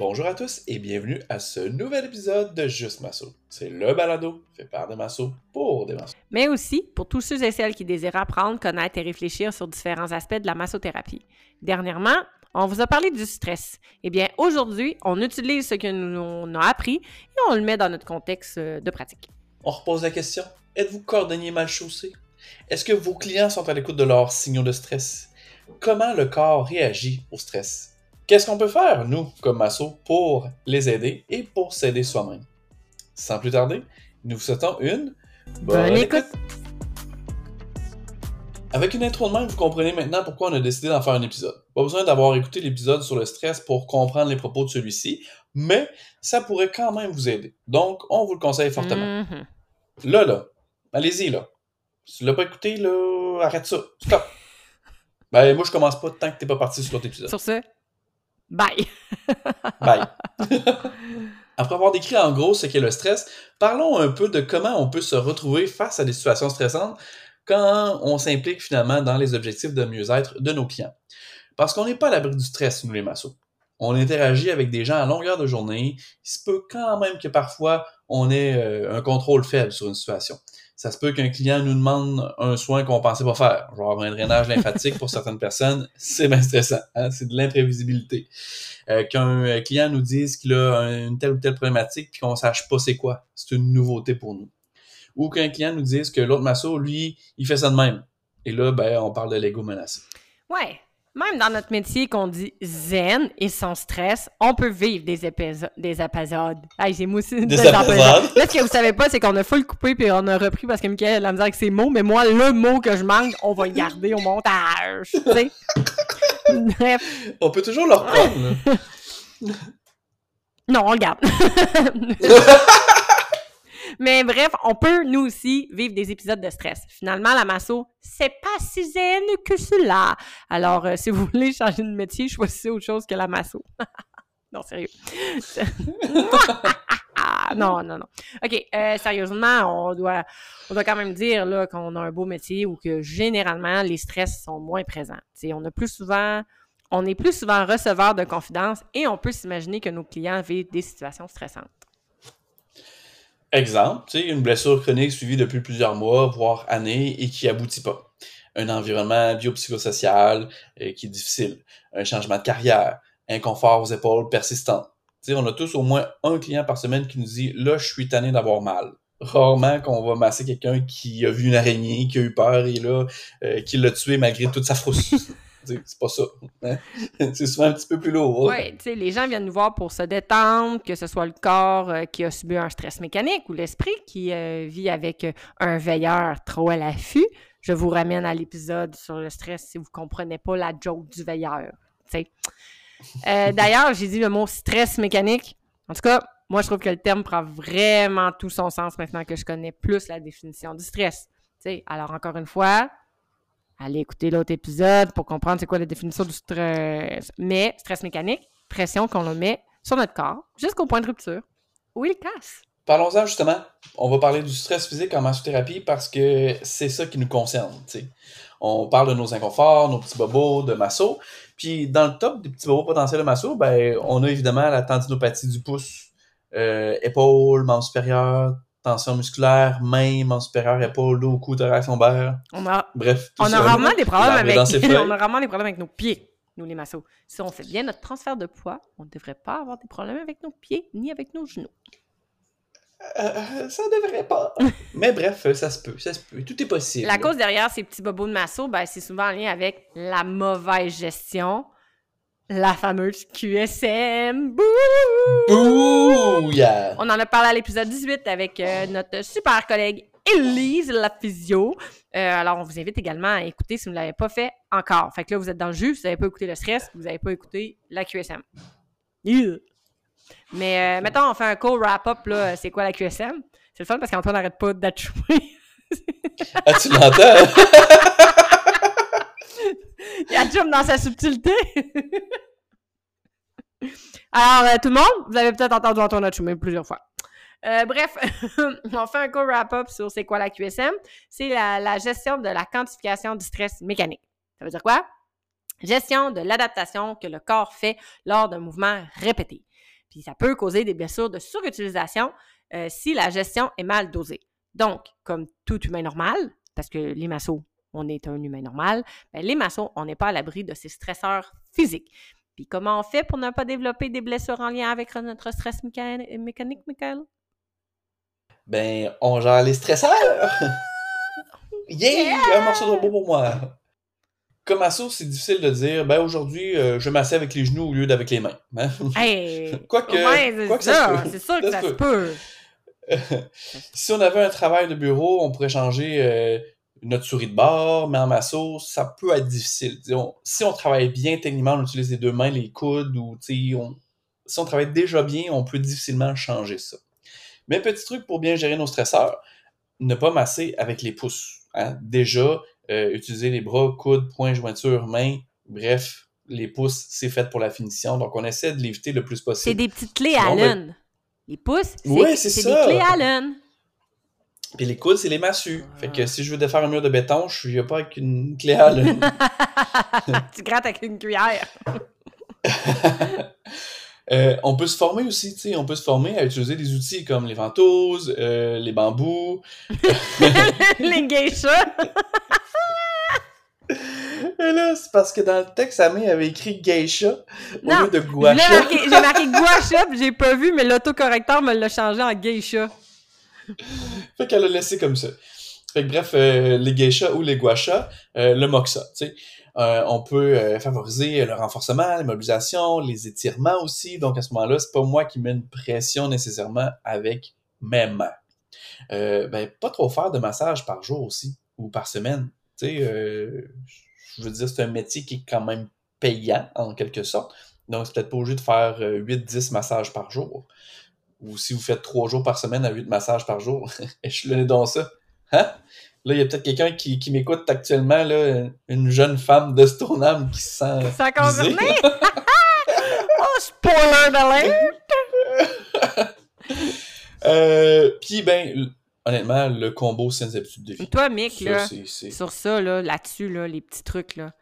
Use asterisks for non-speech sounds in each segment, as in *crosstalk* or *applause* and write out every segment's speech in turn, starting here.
Bonjour à tous et bienvenue à ce nouvel épisode de Juste Masso. C'est le balado fait par des massos pour des massos. mais aussi pour tous ceux et celles qui désirent apprendre, connaître et réfléchir sur différents aspects de la massothérapie. Dernièrement, on vous a parlé du stress. Eh bien, aujourd'hui, on utilise ce que nous on a appris et on le met dans notre contexte euh, de pratique. On repose la question êtes-vous cordonnier mal chaussé? Est-ce que vos clients sont à l'écoute de leurs signaux de stress? Comment le corps réagit au stress? Qu'est-ce qu'on peut faire, nous, comme masso, pour les aider et pour s'aider soi-même? Sans plus tarder, nous vous souhaitons une Bonne écoute. Avec une intro de même, vous comprenez maintenant pourquoi on a décidé d'en faire un épisode. Pas besoin d'avoir écouté l'épisode sur le stress pour comprendre les propos de celui-ci, mais ça pourrait quand même vous aider. Donc, on vous le conseille fortement. Mhm. Là, là, allez-y, là. Si tu l'as pas écouté, là, arrête ça. Stop. Ben, moi, je commence pas tant que t'es pas parti sur l'autre épisode. Sur ce, bye! *laughs* Bye. Après avoir décrit en gros ce qu'est le stress, parlons un peu de comment on peut se retrouver face à des situations stressantes quand on s'implique finalement dans les objectifs de mieux-être de nos clients. Parce qu'on n'est pas à l'abri du stress, nous les massos. On interagit avec des gens à longueur de journée. Il se peut quand même que parfois on ait euh, un contrôle faible sur une situation. Ça se peut qu'un client nous demande un soin qu'on pensait pas faire, genre un drainage lymphatique pour certaines personnes, c'est bien stressant, hein? c'est de l'imprévisibilité. Euh, qu'un client nous dise qu'il a un- une telle ou telle problématique puis qu'on sache pas c'est quoi, c'est une nouveauté pour nous. Ou qu'un client nous dise que l'autre masso, lui, il fait ça de même. Et là, ben, on parle de l'ego menacé. Ouais, même dans notre métier qu'on dit zen et sans stress, on peut vivre des, épiso- des épisodes. Hey, j'ai moussé Des épisodes. Là, ce que vous savez pas, c'est qu'on a full coupé puis on a repris parce que Michael a la misère avec ses mots, mais moi, le mot que je manque, on va le garder au montage. Tu sais? *laughs* Bref. On peut toujours le reprendre. *laughs* Non, on le garde. *laughs* Mais bref, on peut nous aussi vivre des épisodes de stress. Finalement, la masso, c'est pas si zen que cela. Alors, euh, si vous voulez changer de métier, choisissez autre chose que la masso. *laughs* non, sérieux. *laughs* non, non, non. OK, euh, sérieusement, on doit, on doit quand même dire là, qu'on a un beau métier où que généralement, les stress sont moins présents. On a plus souvent on est plus souvent receveur de confidences et on peut s'imaginer que nos clients vivent des situations stressantes. Exemple, une blessure chronique suivie depuis plusieurs mois, voire années, et qui aboutit pas. Un environnement biopsychosocial euh, qui est difficile. Un changement de carrière. Inconfort aux épaules persistant. Tu sais, on a tous au moins un client par semaine qui nous dit « Là, je suis tanné d'avoir mal ». Rarement qu'on va masser quelqu'un qui a vu une araignée, qui a eu peur et là, euh, qui l'a tué malgré toute sa frousse. *laughs* C'est pas ça. hein? *laughs* C'est souvent un petit peu plus lourd. Oui, tu sais, les gens viennent nous voir pour se détendre, que ce soit le corps euh, qui a subi un stress mécanique ou l'esprit qui euh, vit avec euh, un veilleur trop à l'affût. Je vous ramène à l'épisode sur le stress si vous comprenez pas la joke du veilleur. Euh, *laughs* D'ailleurs, j'ai dit le mot stress mécanique. En tout cas, moi, je trouve que le terme prend vraiment tout son sens maintenant que je connais plus la définition du stress. Alors, encore une fois, allez écouter l'autre épisode pour comprendre c'est quoi la définition du stress. Mais stress mécanique, pression qu'on le met sur notre corps jusqu'au point de rupture où il casse. Parlons-en justement. On va parler du stress physique en massothérapie parce que c'est ça qui nous concerne. On parle de nos inconforts, nos petits bobos de masso. Puis dans le top des petits bobos potentiels de masso, ben, on a évidemment la tendinopathie du pouce, euh, épaule, membre supérieur, tension musculaire, main, membre supérieur, épaule, dos, cou, thorax, lombaire. On a, Bref, tout on a rarement des problèmes avec *laughs* on a rarement des problèmes avec nos pieds, nous les massos. Si on fait bien notre transfert de poids, on ne devrait pas avoir des problèmes avec nos pieds ni avec nos genoux. Euh, ça devrait pas. *laughs* Mais bref, ça se peut, ça se peut. Tout est possible. La cause derrière ces petits bobos de masso, ben, c'est souvent en lien avec la mauvaise gestion, la fameuse QSM. Bouh! Bouh! On en a parlé à l'épisode 18 avec euh, notre super collègue Elise, la physio. Euh, alors, on vous invite également à écouter si vous ne l'avez pas fait encore. Fait que là, vous êtes dans le jus, vous n'avez pas écouté le stress, vous n'avez pas écouté la QSM. Yeah. Mais euh, mettons, on fait un cool wrap-up, là, c'est quoi la QSM? C'est le fun parce qu'Antoine n'arrête pas d'atchouer. Ah, tu l'entends? *laughs* *laughs* Il atchoum dans sa subtilité. *laughs* Alors, euh, tout le monde, vous avez peut-être entendu Antoine atchoumer plusieurs fois. Euh, bref, *laughs* on fait un court wrap-up sur c'est quoi la QSM. C'est la, la gestion de la quantification du stress mécanique. Ça veut dire quoi? Gestion de l'adaptation que le corps fait lors d'un mouvement répété. Puis ça peut causer des blessures de surutilisation euh, si la gestion est mal dosée. Donc, comme tout humain normal, parce que les massos, on est un humain normal, ben, les massos, on n'est pas à l'abri de ces stresseurs physiques. Puis comment on fait pour ne pas développer des blessures en lien avec notre stress mécanique, Michael? Ben, on gère les stresseurs! *laughs* yeah! Un morceau de robot pour moi! Comme asso, c'est difficile de dire, ben aujourd'hui, euh, je m'assieds avec les genoux au lieu d'avec les mains. Hein? *laughs* quoique, c'est ça, c'est sûr que ça, se peut. *laughs* si on avait un travail de bureau, on pourrait changer euh, notre souris de bord, mais en masso, ça peut être difficile. si on travaille bien techniquement, on utilise les deux mains, les coudes, ou si on travaille déjà bien, on peut difficilement changer ça. Mais petit truc pour bien gérer nos stresseurs, ne pas masser avec les pouces. Hein. Déjà, euh, utiliser les bras, coudes, poings, jointures, mains, bref, les pouces, c'est fait pour la finition. Donc, on essaie de l'éviter le plus possible. C'est des petites clés Allen. Les pouces, c'est des clés Allen. Puis les coudes, c'est les massues. Fait que si je veux défaire un mur de béton, je viens pas avec une clé Allen. *laughs* tu grattes avec une cuillère. *laughs* Euh, on peut se former aussi, tu sais, on peut se former à utiliser des outils comme les ventouses, euh, les bambous. *laughs* les geishas. Et là, c'est parce que dans le texte, Amé avait écrit geisha au lieu de guacha. J'ai marqué, guacha, puis j'ai pas vu, mais l'autocorrecteur me l'a changé en geisha. *laughs* fait qu'elle l'a laissé comme ça. Fait que bref, euh, les geishas ou les guachas, le moxa, tu sais. Euh, on peut euh, favoriser le renforcement, les mobilisations, les étirements aussi. Donc à ce moment-là, c'est pas moi qui mets une pression nécessairement avec mes mains. Euh, ben, pas trop faire de massage par jour aussi ou par semaine. Tu sais, je veux dire, c'est un métier qui est quand même payant en quelque sorte. Donc, c'est peut-être pas obligé de faire 8-10 massages par jour. Ou si vous faites 3 jours par semaine à 8 massages par jour, *laughs* je le dans ça. Hein? Là, il y a peut-être quelqu'un qui, qui m'écoute actuellement, là, une jeune femme de Stoneham qui se sent. Sent concerné? *laughs* oh, spoiler d'alerte! *laughs* euh, Puis, ben, honnêtement, le combo, c'est une habitude de vie. Toi, Mick, là, sur ça, là, là-dessus, là, les petits trucs, là,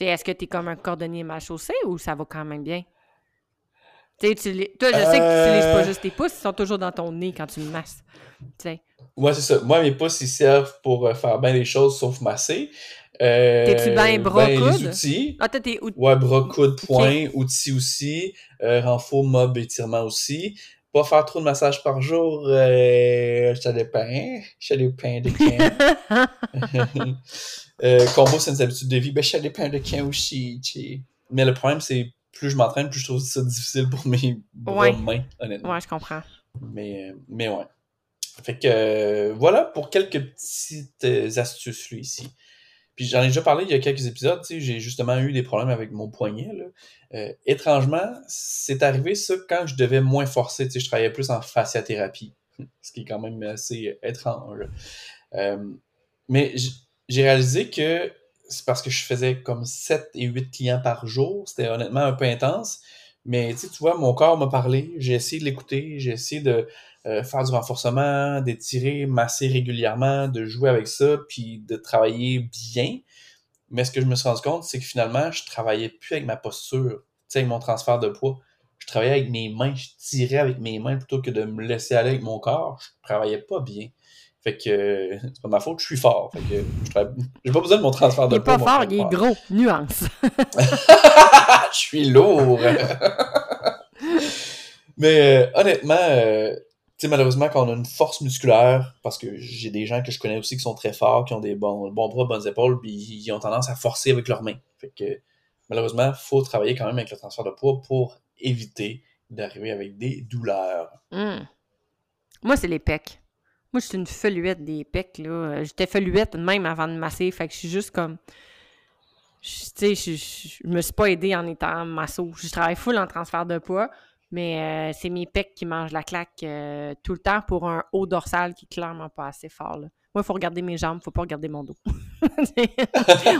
est-ce que tu es comme un cordonnier mal chaussé ou ça va quand même bien? Tu sais, toi, je sais que tu n'utilises pas euh. juste tes pouces, ils sont toujours dans ton nez quand tu me masses. Ouais, c'est ça. Moi, mes pouces, ils servent pour euh, faire bien les choses sauf masser. Euh, T'es-tu bien bras ben, les outils. Ah, t'as tes outils. Ouais, bras coudes, poings, outils aussi. Euh, renfort, mob, étirement aussi. Pas faire trop de massages par jour, euh, ça dépend. Ça dépend de *laughs* quand. euh, combo, c'est une habitude de vie. Ben, ça dépend de quand aussi. T'sais. Mais le problème, c'est plus je m'entraîne, plus je trouve ça difficile pour mes bras, mains, honnêtement. Ouais, je comprends. Mais, mais ouais. Fait que euh, voilà pour quelques petites euh, astuces là, ici. Puis j'en ai déjà parlé il y a quelques épisodes, j'ai justement eu des problèmes avec mon poignet. Là. Euh, étrangement, c'est arrivé ça quand je devais moins forcer, je travaillais plus en fasciathérapie, *laughs* ce qui est quand même assez étrange. mais j'ai réalisé que c'est parce que je faisais comme 7 et 8 clients par jour, c'était honnêtement un peu intense. Mais tu vois, mon corps m'a parlé, j'ai essayé de l'écouter, j'ai essayé de, euh, faire du renforcement, d'étirer, masser régulièrement, de jouer avec ça, puis de travailler bien. Mais ce que je me suis rendu compte, c'est que finalement, je travaillais plus avec ma posture, avec mon transfert de poids. Je travaillais avec mes mains, je tirais avec mes mains plutôt que de me laisser aller avec mon corps. Je travaillais pas bien. Fait que c'est pas ma faute, je suis fort. Fait que je j'ai pas besoin de mon transfert de poids. Il est pas fort, il est gros. Nuance. *laughs* je suis lourd. *laughs* Mais euh, honnêtement, euh, sais, malheureusement, quand on a une force musculaire, parce que j'ai des gens que je connais aussi qui sont très forts, qui ont des bons, bons bras, bonnes épaules, puis ils ont tendance à forcer avec leurs mains. Fait que, malheureusement, il faut travailler quand même avec le transfert de poids pour éviter d'arriver avec des douleurs. Hmm. Moi, c'est les pecs. Je suis une feluette des pecs, là. J'étais feluette même avant de masser, fait que je suis juste comme... Sais, je, je, me suis pas aidée en étant masso. Je travaille full en transfert de poids. Mais euh, c'est mes pecs qui mangent la claque euh, tout le temps pour un haut dorsal qui est clairement pas assez fort. Moi, il faut regarder mes jambes, faut pas regarder mon dos. *laughs*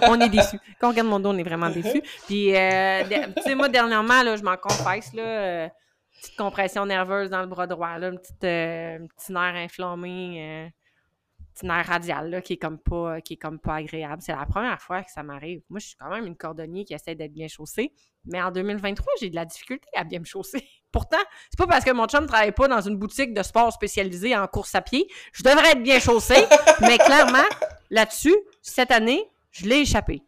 on est déçus. Quand on regarde mon dos, on est vraiment déçus. Puis, euh, tu sais, moi, dernièrement, là, je m'en confesse, là, petite compression nerveuse dans le bras droit, là, petite, un petit nerf inflammé. petit nerf radial là, qui est comme pas qui est comme pas agréable. C'est la première fois que ça m'arrive. Moi, je suis quand même une cordonnier qui essaie d'être bien chaussée, mais en 2023, j'ai de la difficulté à bien me chausser. *laughs* Pourtant, c'est pas parce que mon chum ne travaille pas dans une boutique de sport spécialisée en course à pied, je devrais être bien chaussée, *laughs* mais clairement, là-dessus, cette année, je l'ai échappé.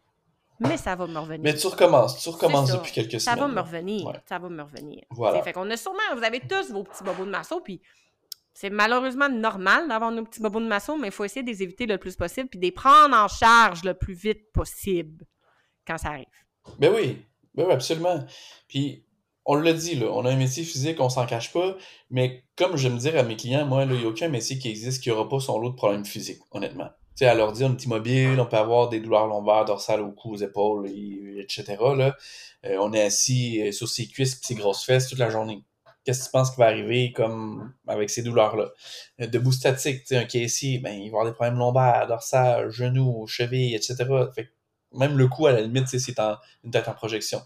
Mais ça va me revenir. Mais tu recommences, tu recommences depuis quelques ça semaines. Ça va me revenir. Ça va me revenir. Voilà. Fait qu'on a sûrement, vous avez tous vos petits bobos de masso, puis c'est malheureusement normal d'avoir nos petits bobos de masso, mais il faut essayer de les éviter le plus possible, puis de les prendre en charge le plus vite possible quand ça arrive. Ben oui, ben oui, absolument. Puis on l'a dit, là, on a un métier physique, on s'en cache pas, mais comme je me dire à mes clients, moi, il n'y a aucun métier qui existe qui n'aura pas son lot de problèmes physiques, honnêtement. Tu sais, à l'ordi, on est immobile, on peut avoir des douleurs lombaires, dorsales au cou, aux épaules, etc. Là. Euh, on est assis euh, sur ses cuisses et ses grosses fesses toute la journée. Qu'est-ce que tu penses qui va arriver comme avec ces douleurs-là? Euh, debout statique, tu sais, un caissier, ben, il va avoir des problèmes lombaires, dorsales, genoux, chevilles, etc. Fait même le cou, à la limite, c'est une tête en projection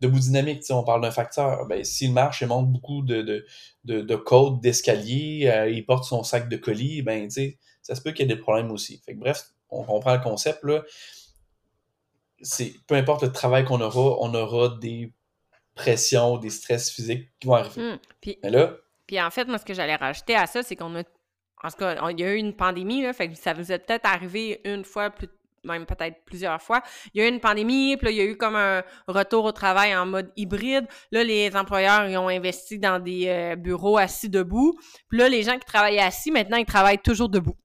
debout dynamique, on parle d'un facteur. Ben, s'il marche et monte beaucoup de, de, de, de côtes, d'escalier, euh, il porte son sac de colis, ben, ça se peut qu'il y ait des problèmes aussi. Fait que, bref, on comprend le concept. Là. Peu importe le travail qu'on aura, on aura des pressions, des stress physiques qui vont arriver. Hum, puis, Mais là, puis en fait, moi, ce que j'allais rajouter à ça, c'est qu'on a en tout cas, il y a eu une pandémie, là, fait que ça vous est peut-être arrivé une fois plus même peut-être plusieurs fois. Il y a eu une pandémie, puis là, il y a eu comme un retour au travail en mode hybride. Là, les employeurs, ils ont investi dans des euh, bureaux assis debout. Puis là, les gens qui travaillaient assis, maintenant, ils travaillent toujours debout.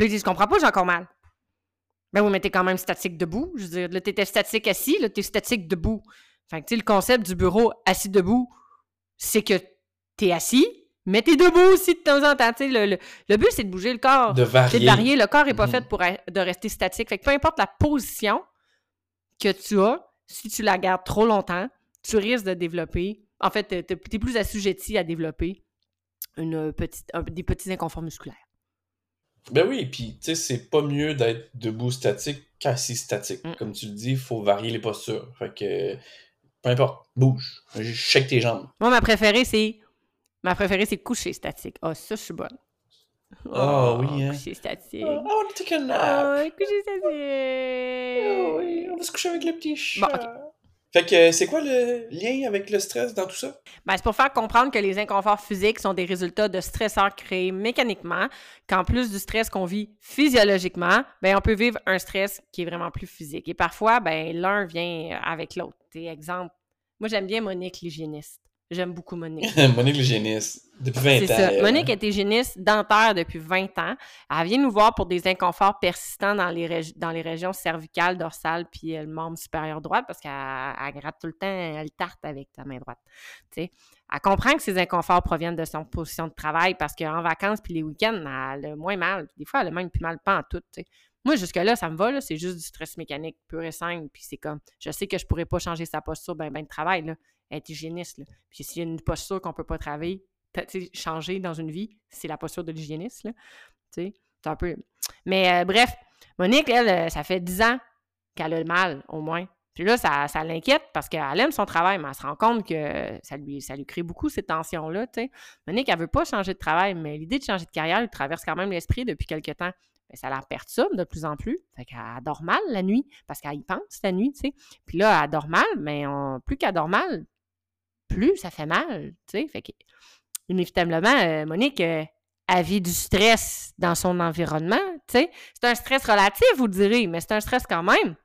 Puis là, ils disent, je comprends pas, j'ai encore mal. Ben vous mettez quand même statique debout. Je veux dire, là, t'étais statique assis, là, t'es statique debout. Fait que, tu sais, le concept du bureau assis debout, c'est que t'es assis, mais t'es debout aussi de temps en temps. Le, le, but, c'est de bouger le corps. De varier. C'est de varier. Le corps n'est pas Mhm. fait pour de rester statique. Fait que peu importe la position que tu as, si tu la gardes trop longtemps, tu risques de développer. En fait, tu es plus assujetti à développer une petite, un- des petits inconforts musculaires. Ben oui, puis tu sais, c'est pas mieux d'être debout statique qu'assis statique. Mm. Comme tu le dis, il faut varier les postures. Fait que peu importe, bouge. Check tes jambes. Moi, ma préférée, c'est. Ma préférée, c'est coucher statique. Ah, ça, je suis bonne. Ah, oui, hein. Coucher statique. Oh, I want to take a nap. Ah, coucher Ah oui, statique. on va se coucher avec le petit Bon, chat. Fait que c'est quoi le lien avec le stress dans tout ça? Ben, c'est pour faire comprendre que les inconforts physiques sont des résultats de stresseurs créés mécaniquement, qu'en plus du stress qu'on vit physiologiquement, ben, on peut vivre un stress qui est vraiment plus physique. Et parfois, ben, l'un vient avec l'autre. Exemple, moi, j'aime bien Monique, l'hygiéniste. J'aime beaucoup Monique. *laughs* Monique l'hygiéniste. Depuis 20 ans. Ça. elle. Monique est hygiéniste dentaire depuis 20 ans. Elle vient nous voir pour des inconforts persistants dans les, régi- dans les régions cervicales, dorsales, puis euh, le membre supérieur droit, parce qu'elle elle gratte tout le temps, elle tarte avec sa main droite. Elle comprend que ces inconforts proviennent de son position de travail, parce qu'en vacances puis les week-ends, elle a moins mal. Des fois, elle a même plus mal pas en tout. Moi, jusque-là, ça me va, là, c'est juste du stress mécanique pur et simple. Puis c'est comme, je sais que je pourrais pas changer sa posture ben, ben de travail, là. Est hygiéniste. Puis s'il y a une posture qu'on peut pas travailler, changer dans une vie, c'est la posture de l'hygiéniste, c'est un peu... Mais euh, bref, Monique, elle, euh, ça fait 10 ans qu'elle a le mal, au moins. Puis là, ça, ça l'inquiète parce qu'elle aime son travail, mais elle se rend compte que ça lui, ça crée beaucoup ces tensions-là. Monique, elle veut pas changer de travail, mais l'idée de changer de carrière lui traverse quand même l'esprit depuis quelque temps. Ça la perturbe de plus en plus. Fait qu'elle dort mal la nuit parce qu'elle y pense la nuit, tu sais. Puis là, elle dort mal, mais plus qu'elle dort mal, plus ça fait mal, tu sais. Fait que, inévitablement, euh, Monique, euh, elle vit du stress dans son environnement, tu. C'est un stress relatif, vous direz, mais c'est un stress quand même.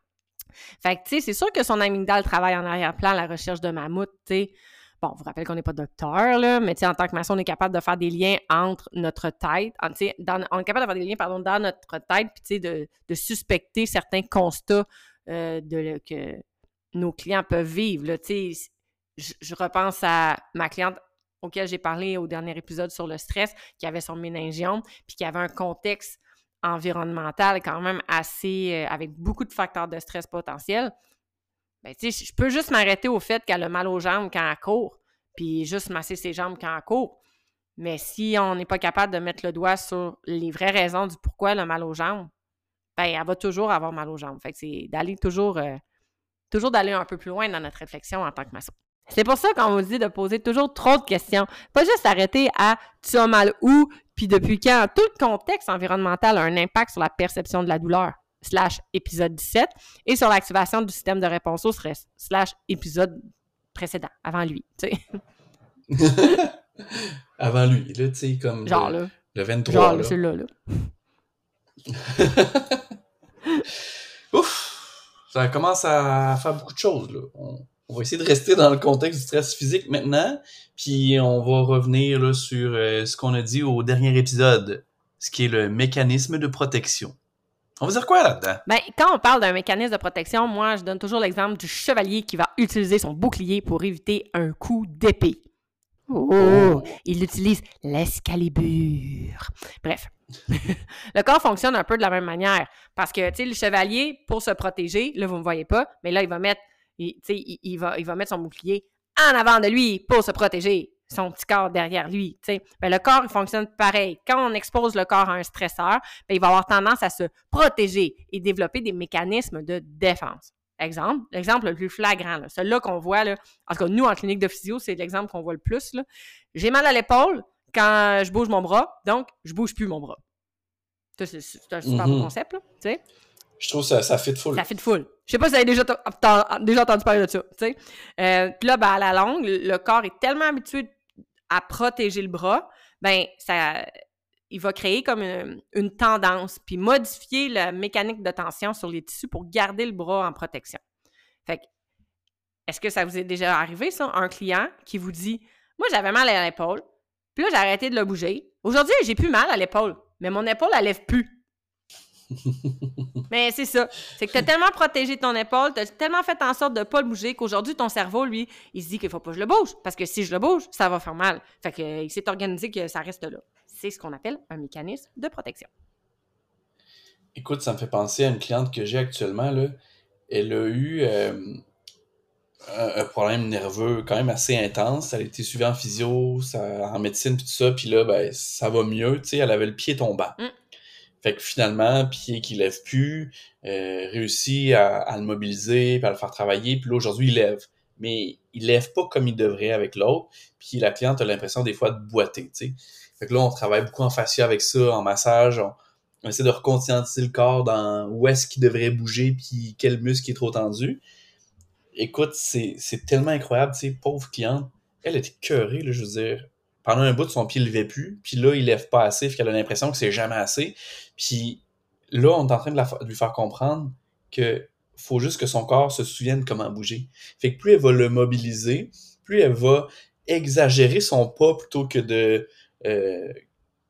Fait tu sais, c'est sûr que son amygdale travaille en arrière-plan à la recherche de mammouth, tu. Bon, vous rappelle qu'on n'est pas docteur, là, mais en tant que maçon, on est capable de faire des liens entre notre tête, en- dans- on est capable de faire des liens, pardon, dans notre tête, puis de, suspecter certains constats euh, de, que nos clients peuvent vivre, là. Je, repense à ma cliente auquel j'ai parlé au dernier épisode sur le stress, qui avait son méningiome, puis qui avait un contexte environnemental quand même assez, euh, avec beaucoup de facteurs de stress potentiels. Ben, tu sais, je peux juste m'arrêter au fait qu'elle a mal aux jambes quand elle court, puis juste masser ses jambes quand elle court. Mais si on n'est pas capable de mettre le doigt sur les vraies raisons du pourquoi elle a mal aux jambes, ben, elle va toujours avoir mal aux jambes. Fait que c'est d'aller toujours, euh, toujours d'aller un peu plus loin dans notre réflexion en tant que maçon. C'est pour ça qu'on vous dit de poser toujours trop de questions. Pas juste arrêter à tu as mal où, Puis depuis quand? Tout le contexte environnemental a un impact sur la perception de la douleur, slash épisode 17, et sur l'activation du système de réponse au stress, slash épisode précédent, avant lui, tu sais. *laughs* avant lui, là, tu sais, comme Genre, le, là. le 23. Genre, là. celui-là, là. *laughs* Ouf! Ça commence à faire beaucoup de choses, là. On, on va essayer de rester dans le contexte du stress physique maintenant, puis on va revenir là, sur euh, ce qu'on a dit au dernier épisode, ce qui est le mécanisme de protection. On va dire quoi là-dedans? Ben, quand on parle d'un mécanisme de protection, moi, je donne toujours l'exemple du chevalier qui va utiliser son bouclier pour éviter un coup d'épée. Oh, il utilise l'escalibur. Bref. *laughs* le corps fonctionne un peu de la même manière. Parce que, tu sais, le chevalier, pour se protéger, là, vous ne me voyez pas, mais là, il va mettre, il, il, il va, il va mettre son bouclier en avant de lui pour se protéger. Son petit corps derrière lui. Ben, le corps, il fonctionne pareil. Quand on expose le corps à un stresseur, ben, il va avoir tendance à se protéger et développer des mécanismes de défense. Exemple, l'exemple le plus flagrant, là, celui-là qu'on voit, là, en tout cas, nous, en clinique de physio, c'est l'exemple qu'on voit le plus. J'ai mal à l'épaule quand je bouge mon bras, donc je bouge plus mon bras. C'est un super Mhm. concept, là. Je trouve ça, ça fit full. Ça fait de full. Je sais pas si vous avez déjà, déjà entendu parler de ça. Euh, Puis là, ben, à la longue, le corps est tellement habitué à protéger le bras, ben, ça, il va créer comme une, une tendance, puis modifier la mécanique de tension sur les tissus pour garder le bras en protection. Fait que, est-ce que ça vous est déjà arrivé, ça, un client qui vous dit Moi, j'avais mal à l'épaule, puis là, j'ai arrêté de le bouger. Aujourd'hui, j'ai plus mal à l'épaule, mais mon épaule, elle lève plus. *laughs* Mais c'est ça. C'est que tu as tellement protégé ton épaule, tu as tellement fait en sorte de pas le bouger qu'aujourd'hui, ton cerveau, lui, il se dit qu'il faut pas que je le bouge. Parce que si je le bouge, ça va faire mal. Fait que, euh, il s'est organisé que ça reste là. C'est ce qu'on appelle un mécanisme de protection. Écoute, ça me fait penser à une cliente que j'ai actuellement. Là. Elle a eu euh, un, problème nerveux quand même assez intense. Elle a été suivie en physio, ça, en médecine, puis tout ça. Puis là, ben, ça va mieux. Tu sais, elle avait le pied tombant. Mm. Fait que finalement, pied qui lève plus, euh, réussit à, le mobiliser, puis à le faire travailler. Puis là, aujourd'hui, il lève. Mais il lève pas comme il devrait avec l'autre. Puis la cliente a l'impression des fois de boiter, tu sais. Fait que là, on travaille beaucoup en fascia avec ça, en massage. On, essaie de reconscientiser le corps dans où est-ce qu'il devrait bouger, puis quel muscle est trop tendu. Écoute, c'est tellement incroyable, tu sais, pauvre cliente. Elle était cœurée, là, je veux dire. Pendant un bout, son pied ne levait plus, puis là, il lève pas assez, fait qu'elle a l'impression que c'est jamais assez. Puis là, on est en train de, la fa- de lui faire comprendre que faut juste que son corps se souvienne comment bouger. Fait que plus elle va le mobiliser, plus elle va exagérer son pas plutôt que de euh,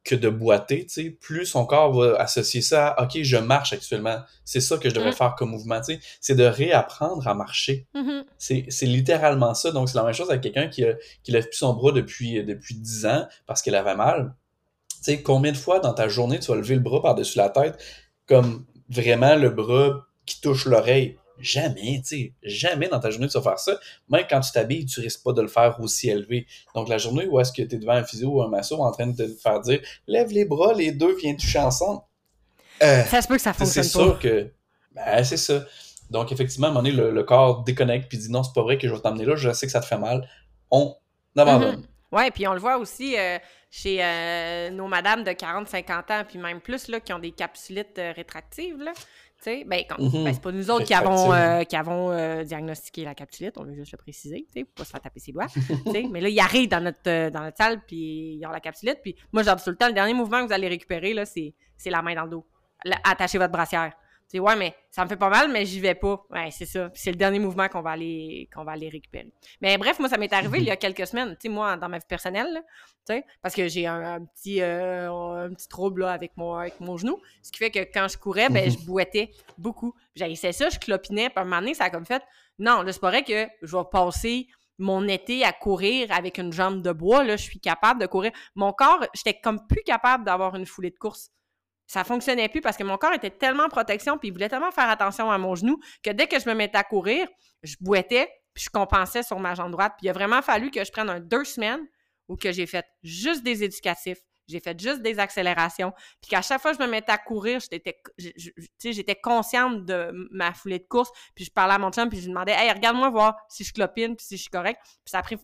que de boiter, tu sais, plus son corps va associer ça à OK, je marche actuellement. C'est ça que je devrais Mm. faire comme mouvement, tu sais. C'est de réapprendre à marcher. Mhm. C'est littéralement ça. Donc, c'est la même chose avec quelqu'un qui, a- qui lève plus son bras depuis, depuis 10 ans parce qu'elle avait mal. Tu sais, combien de fois dans ta journée tu vas lever le bras par-dessus la tête comme vraiment le bras qui touche l'oreille? Jamais, tu sais. Jamais dans ta journée tu vas faire ça. Même quand tu t'habilles, tu risques pas de le faire aussi élevé. Donc, la journée où est-ce que tu es devant un physio ou un masso en train de te faire dire lève les bras, les deux viennent toucher ensemble. Euh, Ça se peut que ça c'est fonctionne sûr pas. que. Ben, c'est ça. Donc, effectivement, à un moment donné, le, le corps déconnecte puis dit non, c'est pas vrai que je vais t'emmener là, je sais que ça te fait mal. On abandonne. Mhm. Ouais, puis on le voit aussi euh, chez euh, nos madames de 40-50 ans, puis même plus, là, qui ont des capsulites euh, rétractives, là. Ben, quand- Mhm. ben, c'est pas nous autres qui avons, qui avons diagnostiqué la capsulite, on veut juste le préciser, pour pas se faire taper ses doigts. *laughs* Mais là, ils arrivent dans notre, dans notre salle, puis ils ont la capsulite, puis moi, je leur dis tout le temps, le dernier mouvement que vous allez récupérer, là, c'est c'est la main dans le dos. Là, attachez votre brassière. Tu sais, ouais, mais ça me fait pas mal, mais j'y vais pas. Ouais, c'est ça. C'est le dernier mouvement qu'on va aller qu'on va aller récupérer. Mais bref, moi, ça m'est arrivé il y a quelques semaines, tu sais, moi, dans ma vie personnelle, tu sais, parce que j'ai un, un petit, euh, un petit trouble là, avec, mon, avec mon genou, ce qui fait que quand je courais, ben, je boitais beaucoup. J'haïssais ça, je clopinais, puis à un moment donné, ça a comme fait, non, là, c'est pas vrai que je vais passer mon été à courir avec une jambe de bois, là, je suis capable de courir. Mon corps, j'étais comme plus capable d'avoir une foulée de course. Ça fonctionnait plus parce que mon corps était tellement en protection puis il voulait tellement faire attention à mon genou que dès que je me mettais à courir, je boitais puis je compensais sur ma jambe droite. Puis il a vraiment fallu que je prenne un deux semaines où que j'ai fait juste des éducatifs, j'ai fait juste des accélérations, puis qu'à chaque fois que je me mettais à courir, j'étais consciente de ma foulée de course, puis je parlais à mon chum puis je lui demandais "Hey, regarde-moi voir si je clopine puis si je suis correct." Puis ça a pris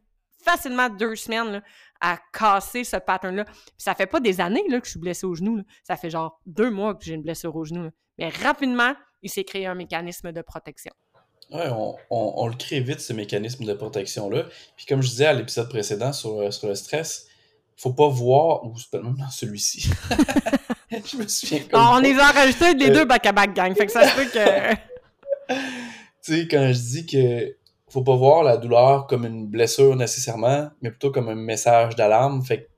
facilement deux semaines là, à casser ce pattern-là. Ça fait pas des années là, que je suis blessée au genou. là. Ça fait genre deux mois que j'ai une blessure au genou. Mais rapidement, il s'est créé un mécanisme de protection. Ouais, on, on- on le crée vite, ce mécanisme de protection-là. Puis comme je disais à l'épisode précédent sur, euh, sur le stress, faut pas voir, ou c'est même dans celui-ci. *laughs* je me souviens comme Ah, on les a enregistrés les Euh. deux back-à-back gang. Fait que ça se peut que. *laughs* Tu sais, quand je dis que faut pas voir la douleur comme une blessure nécessairement, mais plutôt comme un message d'alarme. Fait que, tu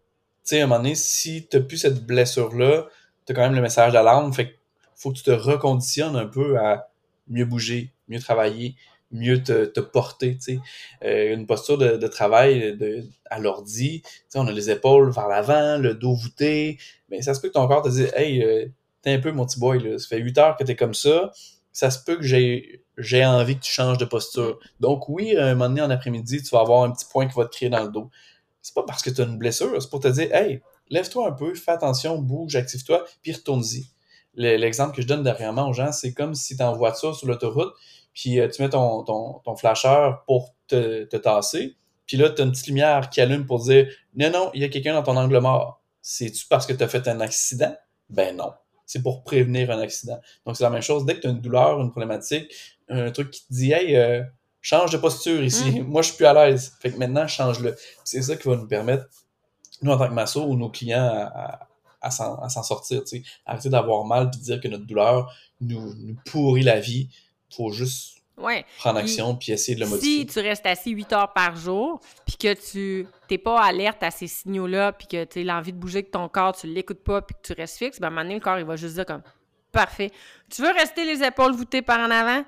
sais, à un moment donné, si t'as plus cette blessure-là, t'as quand même le message d'alarme. Fait que faut que tu te reconditionnes un peu à mieux bouger, mieux travailler, mieux te, te porter, tu. Euh, une posture de, travail de, à l'ordi, on a les épaules vers l'avant, le dos voûté, mais ça se peut que ton corps te dise « Hey, euh, t'es un peu mon petit boy, là. ça fait 8 heures que t'es comme ça, ça se peut que j'ai j'ai envie que tu changes de posture. Donc oui, un moment donné en après-midi, tu vas avoir un petit point qui va te créer dans le dos. C'est pas parce que tu as une blessure, c'est pour te dire Hey, lève-toi un peu, fais attention, bouge, active-toi, puis retourne-y. Le- L'exemple que je donne dernièrement aux gens, c'est comme si tu es en voiture sur l'autoroute, puis euh, tu mets ton, ton, ton flasheur pour te, te tasser, puis là, tu as une petite lumière qui allume pour dire Non, non, il y a quelqu'un dans ton angle mort. C'est-tu parce que tu as fait un accident? Ben non. C'est pour prévenir un accident. Donc, c'est la même chose. Dès que tu as une douleur, une problématique, un truc qui te dit Hey, euh, change de posture ici. Moi, je suis plus à l'aise. Fait que maintenant, change-le. C'est ça qui va nous permettre, nous, en tant que masso ou nos clients, à, à- à s'en sortir. tu sais. Arrêter d'avoir mal et de dire que notre douleur nous, nous pourrit la vie. faut juste Ouais. prendre Puis, action puis essayer de le Si modifier. tu restes assis 8 heures par jour, puis que tu t'es pas alerte à ces signaux-là, puis que tu as l'envie de bouger avec ton corps, tu l'écoutes pas, puis que tu restes fixe, ben à un moment donné, le corps, il va juste dire comme Parfait. Tu veux rester les épaules voûtées par en avant?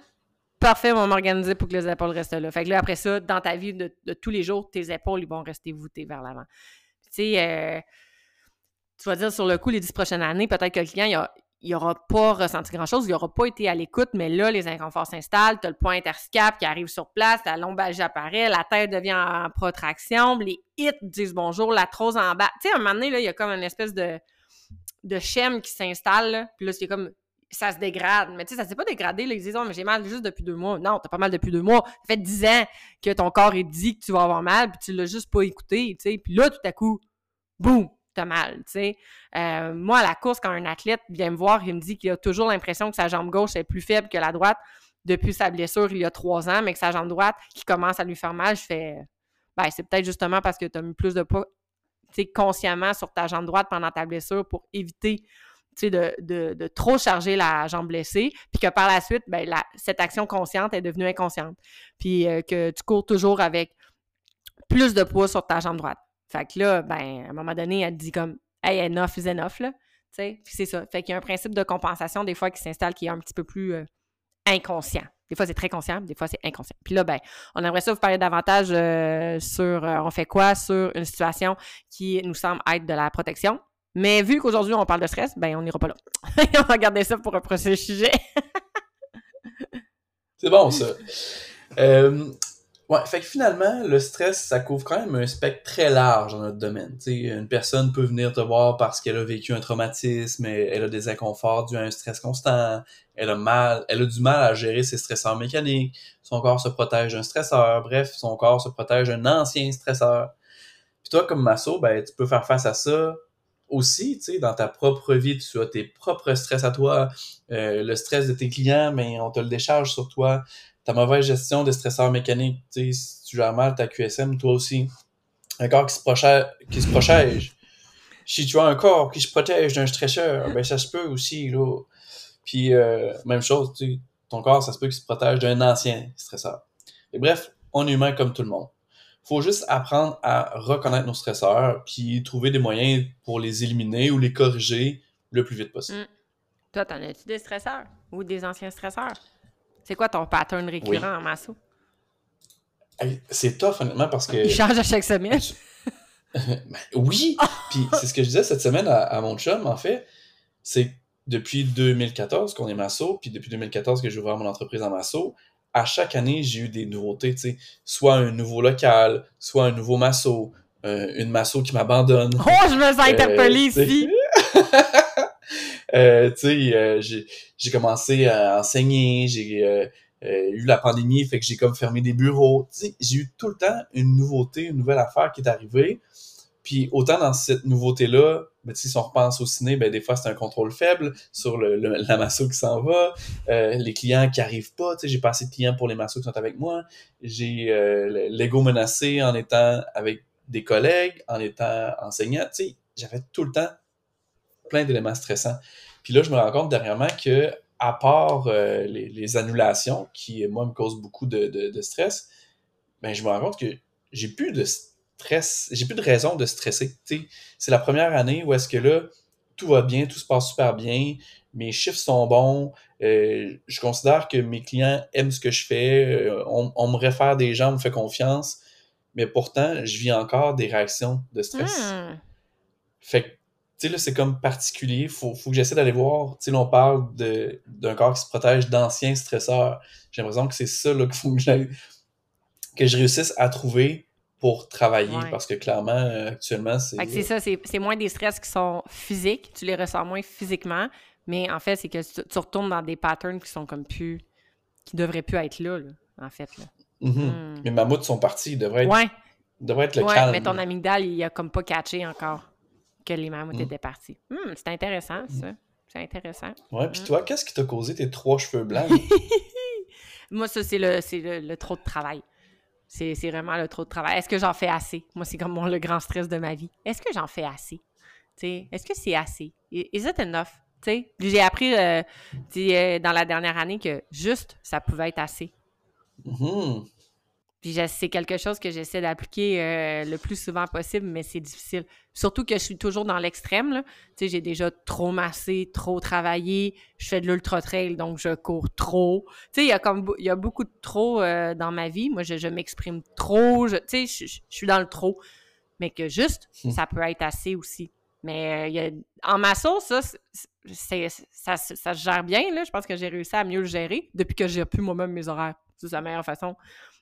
Parfait, on va m'organiser pour que les épaules restent là. Fait que là, après ça, dans ta vie de, de tous les jours, tes épaules, ils vont rester voûtées vers l'avant. Tu sais, euh, tu vas dire sur le coup, les dix prochaines années, peut-être que le client, il a, il n'aura pas ressenti grand-chose, il n'aura pas été à l'écoute, mais là, les inconforts s'installent, tu as le point interscap qui arrive sur place, la lombalgie apparaît, la tête devient en protraction, les hits disent bonjour, la trose en bas. Tu sais, à un moment donné, là, il y a comme une espèce de, de schème qui s'installe, puis là, c'est comme ça se dégrade. Mais tu sais, ça s'est pas dégradé. Ils disent, oh, mais j'ai mal juste depuis deux mois. Non, t'as pas mal depuis deux mois. Ça fait dix ans que ton corps est dit que tu vas avoir mal, puis tu l'as juste pas écouté, tu sais. Puis là, tout à coup, boum, t'as mal. Euh, moi, à la course, quand un athlète vient me voir, il me dit qu'il a toujours l'impression que sa jambe gauche est plus faible que la droite depuis sa blessure il y a trois ans, mais que sa jambe droite qui commence à lui faire mal, je fais, ben, c'est peut-être justement parce que tu as mis plus de poids, consciemment sur ta jambe droite pendant ta blessure pour éviter de, de, trop charger la jambe blessée, puis que par la suite, ben, cette action consciente est devenue inconsciente. Puis euh, que tu cours toujours avec plus de poids sur ta jambe droite. Fait que là, ben, à un moment donné, elle dit comme Hey, enough is enough, là. Tu sais, puis c'est ça. Fait qu'il y a un principe de compensation, des fois, qui s'installe, qui est un petit peu plus euh, inconscient. Des fois, c'est très conscient, des fois, c'est inconscient. Puis là, ben, on aimerait ça vous parler davantage euh, sur euh, on fait quoi sur une situation qui nous semble être de la protection. Mais vu qu'aujourd'hui, on parle de stress, ben, on n'ira pas là. *laughs* on va garder ça pour un prochain sujet. C'est bon, ça. *laughs* Ouais, fait que finalement, le stress, ça couvre quand même un spectre très large dans notre domaine. Tu sais, une personne peut venir te voir parce qu'elle a vécu un traumatisme, elle a des inconforts dus à un stress constant, elle a mal, elle a du mal à gérer ses stresseurs mécaniques, son corps se protège d'un stresseur, bref, son corps se protège d'un ancien stresseur. Puis toi, comme masso, ben, tu peux faire face à ça aussi, tu sais, dans ta propre vie, tu as tes propres stress à toi, euh, le stress de tes clients, mais on te le décharge sur toi, ta mauvaise gestion des stresseurs mécaniques, si tu gères mal ta QSM, toi aussi, un corps qui se protège, qui se protège. Si tu as un corps qui se protège d'un stresseur, ben ça se peut aussi, là. Puis, euh, même chose, ton corps, ça se peut qu'il se protège d'un ancien stresseur. Et bref, on est humain comme tout le monde faut juste apprendre à reconnaître nos stresseurs, puis trouver des moyens pour les éliminer ou les corriger le plus vite possible. Mm. Toi, t'en as-tu des stresseurs ou des anciens stresseurs? C'est quoi ton pattern récurrent en masso? C'est tough, honnêtement, parce que... Il change à chaque semaine. *laughs* Ben, oui! *laughs* Puis c'est ce que je disais cette semaine à, à mon chum, en fait, c'est depuis 2014 qu'on est masso, puis depuis 2014 que j'ai ouvert mon entreprise en masso, à chaque année, j'ai eu des nouveautés, tu sais, soit un nouveau local, soit un nouveau masso, euh, une masso qui m'abandonne. Oh, je me sens interpellée Euh, sais. ici! *laughs* Euh, tu sais, euh, j'ai commencé à enseigner, j'ai euh, eu la pandémie, fait que j'ai comme fermé des bureaux. Tu sais, j'ai eu tout le temps une nouveauté, une nouvelle affaire qui est arrivée. Puis autant dans cette nouveauté-là, ben, si on repense au ciné, ben, des fois c'est un contrôle faible sur le, la masso qui s'en va, les clients qui arrivent pas, j'ai pas assez de clients pour les massos qui sont avec moi, j'ai l'ego menacé en étant avec des collègues, en étant enseignant, j'avais tout le temps plein d'éléments stressants. Puis là, je me rends compte dernièrement que à part euh, les, annulations qui, moi, me causent beaucoup de, de, stress, ben, je me rends compte que j'ai plus de stress, j'ai plus de raison de stresser. C'est la première année où est-ce que là, tout va bien, tout se passe super bien, mes chiffres sont bons, euh, je considère que mes clients aiment ce que je fais, euh, on, me réfère des gens, on me fait confiance, mais pourtant, je vis encore des réactions de stress. Hmm. Fait que, tu sais, là, c'est comme particulier, faut, faut que j'essaie d'aller voir, tu sais, là, on parle d'un corps qui se protège d'anciens stresseurs. J'ai l'impression que c'est ça, là, qu'il faut que, que je réussisse à trouver pour travailler parce que clairement, euh, actuellement, c'est. C'est ça, c'est moins des stress qui sont physiques, tu les ressens moins physiquement, mais en fait, c'est que tu, retournes dans des patterns qui sont comme plus. qui devraient plus être là, en fait. Là. Mm-hmm. Hmm. Mais mammouths sont partis, ils devraient être, ouais. devraient être le ouais, Mais ton amygdale, il a comme pas catché encore que les mammouths mm. étaient partis. Hmm, c'est intéressant, mm. ça. C'est intéressant. Ouais, puis hmm. toi, qu'est-ce qui t'a causé tes trois cheveux blancs? *laughs* Moi, ça, c'est le, le trop de travail. C'est vraiment le trop de travail. Est-ce que j'en fais assez? Moi, c'est comme le grand stress de ma vie. Est-ce que j'en fais assez? Est-ce que c'est assez? Is it enough? J'ai appris euh, euh, dans la dernière année que juste, ça pouvait être assez. Mm-hmm. Puis c'est quelque chose que j'essaie d'appliquer euh, le plus souvent possible, mais c'est difficile. Surtout que je suis toujours dans l'extrême. Tu sais, j'ai déjà trop massé, trop travaillé. Je fais de l'ultra trail, donc je cours trop. Tu sais, il y a comme il y a beaucoup de trop euh, dans ma vie. Moi, je, m'exprime trop. Tu sais, je, suis dans le trop. Mais que juste, hmm. ça peut être assez aussi. Mais euh, y a, en masso, ça, c'est, ça, ça, se gère bien. Là. Je pense que j'ai réussi à mieux le gérer depuis que j'ai pu moi-même mes horaires. C'est la meilleure façon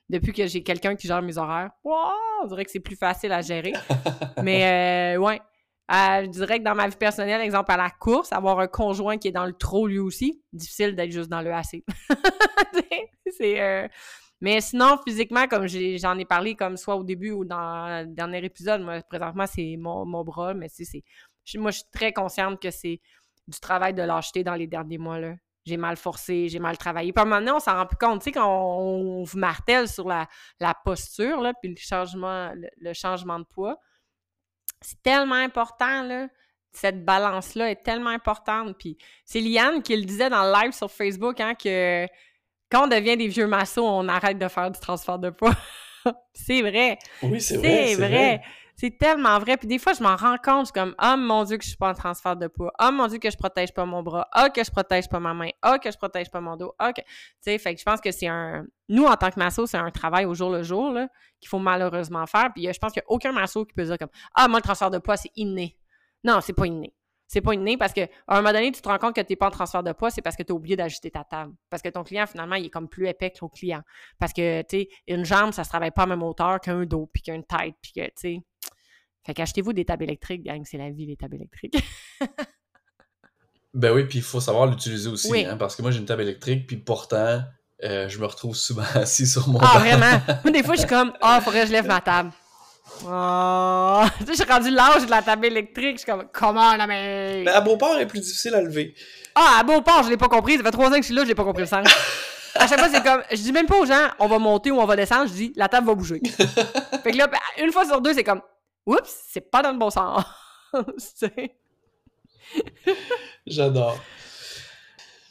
depuis que j'ai quelqu'un qui gère mes horaires, on dirait que c'est plus facile à gérer. Mais euh, ouais, euh, je dirais que dans ma vie personnelle, exemple à la course, avoir un conjoint qui est dans le trop lui aussi, difficile d'être juste dans le *laughs* c'est euh, Mais sinon, physiquement, comme j'en ai, parlé comme soit au début ou dans le dernier épisode, moi, présentement, c'est mon, mon, bras, mais c'est. Moi, je suis très consciente que c'est du travail de lâcheté dans les derniers mois. Là j'ai mal forcé, j'ai mal travaillé. Puis à un moment donné, on s'en rend plus compte, tu sais, quand on, vous martèle sur la, posture, là, puis le changement, le, changement de poids, c'est tellement important, là. Cette balance-là est tellement importante. Puis c'est Liane qui le disait dans le live sur Facebook, hein, que quand on devient des vieux massos, on arrête de faire du transfert de poids. *laughs* c'est vrai. Oui, c'est vrai. C'est vrai. C'est tellement vrai. Puis des fois, je m'en rends compte, comme, oh mon Dieu, que je suis pas en transfert de poids. Oh mon Dieu, que je protège pas mon bras. Oh, que je protège pas ma main. Oh, que je protège pas mon dos. Oh, que. Tu sais, fait que je pense que c'est un. Nous, en tant que masso, c'est un travail au jour le jour, qu'il faut malheureusement faire. Puis je pense qu'il n'y a aucun masso qui peut dire comme, ah, moi, le transfert de poids, c'est inné. Non, c'est pas inné. C'est pas inné parce qu'à un moment donné, tu te rends compte que tu n'es pas en transfert de poids, c'est parce que tu as oublié d'ajuster ta table. Parce que ton client, finalement, il est comme plus épais que ton client. Parce que, tu sais, une jambe, ça se travaille pas à même hauteur qu'un dos, puis qu'une tête, puis que, tu. Fait qu'achetez-vous des tables électriques, gang, c'est la vie, les tables électriques. ben oui, puis il faut savoir l'utiliser aussi, hein, parce que moi j'ai une table électrique, puis pourtant, euh, je me retrouve souvent *laughs* assis sur mon Ah, vraiment? *laughs* Moi, des fois, je suis comme, ah, oh, faudrait que je lève ma table. Oh! *laughs* tu sais, je suis rendu l'âge de la table électrique, je suis comme, comment, la mais. Mais à Beauport, elle est plus difficile à lever. Ah, à Beauport, je l'ai pas compris. Ça fait trois ans que je suis là, je l'ai pas compris le sens. à chaque fois, c'est comme, je dis même pas aux gens, on va monter ou on va descendre, je dis, la table va bouger. fait que là, une fois sur deux, c'est comme, oups, c'est pas dans le bon sens. *laughs* J'adore.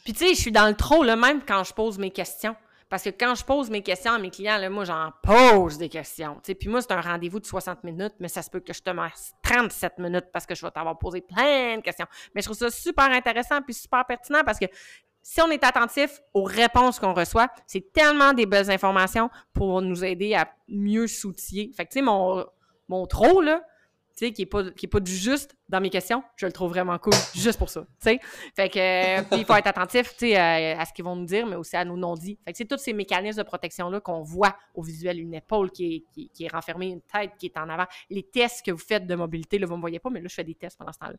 Puis tu sais, je suis dans le trop, là, même quand je pose mes questions. Parce que quand je pose mes questions à mes clients, là, moi, j'en pose des questions. Puis moi, c'est un rendez-vous de 60 minutes, mais ça se peut que je te masse 37 minutes parce que je vais t'avoir posé plein de questions. Mais je trouve ça super intéressant puis super pertinent parce que si on est attentif aux réponses qu'on reçoit, c'est tellement des belles informations pour nous aider à mieux s'outiller. Fait que, tu sais, mon, mon trop, là, tu sais, qui est pas pas du juste dans mes questions, je le trouve vraiment cool juste pour ça, tu sais. Fait que euh, il faut être attentif, tu sais, à, ce qu'ils vont nous dire, mais aussi à nos non-dits. Fait que c'est tous ces mécanismes de protection là qu'on voit au visuel, une épaule qui est, qui, est renfermée, une tête qui est en avant, les tests que vous faites de mobilité, là, vous me voyez pas, mais là je fais des tests pendant ce temps-là.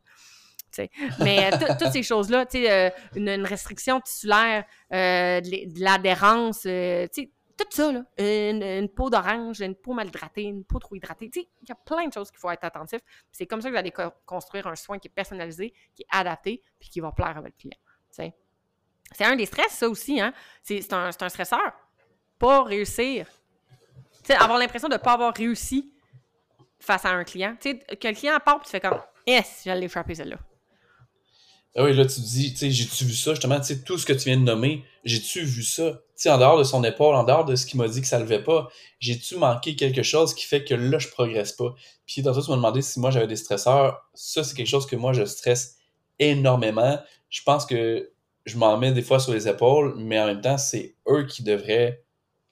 Mais euh, toutes ces choses-là, euh, une, une, restriction tissulaire, euh, de l'adhérence, sais, tout ça, là, une, peau d'orange, une peau mal hydratée, une peau trop hydratée, il y a plein de choses qu'il faut être attentif. C'est comme ça que vous allez construire un soin qui est personnalisé, qui est adapté, puis qui va plaire à votre client, tu sais. C'est un des stress, ça aussi, hein. C'est un, un stresseur. Pas réussir. Tu sais, avoir l'impression de ne pas avoir réussi face à un client. Tu sais, que le client part, puis tu fais comme, yes, j'allais frapper celle-là. Ah oui, là, tu te dis, tu sais, j'ai-tu vu ça, justement, tu sais, tout ce que tu viens de nommer, j'ai-tu vu ça? Tu sais, en dehors de son épaule, en dehors de ce qui m'a dit que ça levait pas, j'ai-tu manqué quelque chose qui fait que là, je progresse pas? Puis, dans tu m'as demandé si moi, j'avais des stresseurs. Ça, c'est quelque chose que moi, je stresse énormément. Je pense que je m'en mets des fois sur les épaules, mais en même temps, c'est eux qui devraient,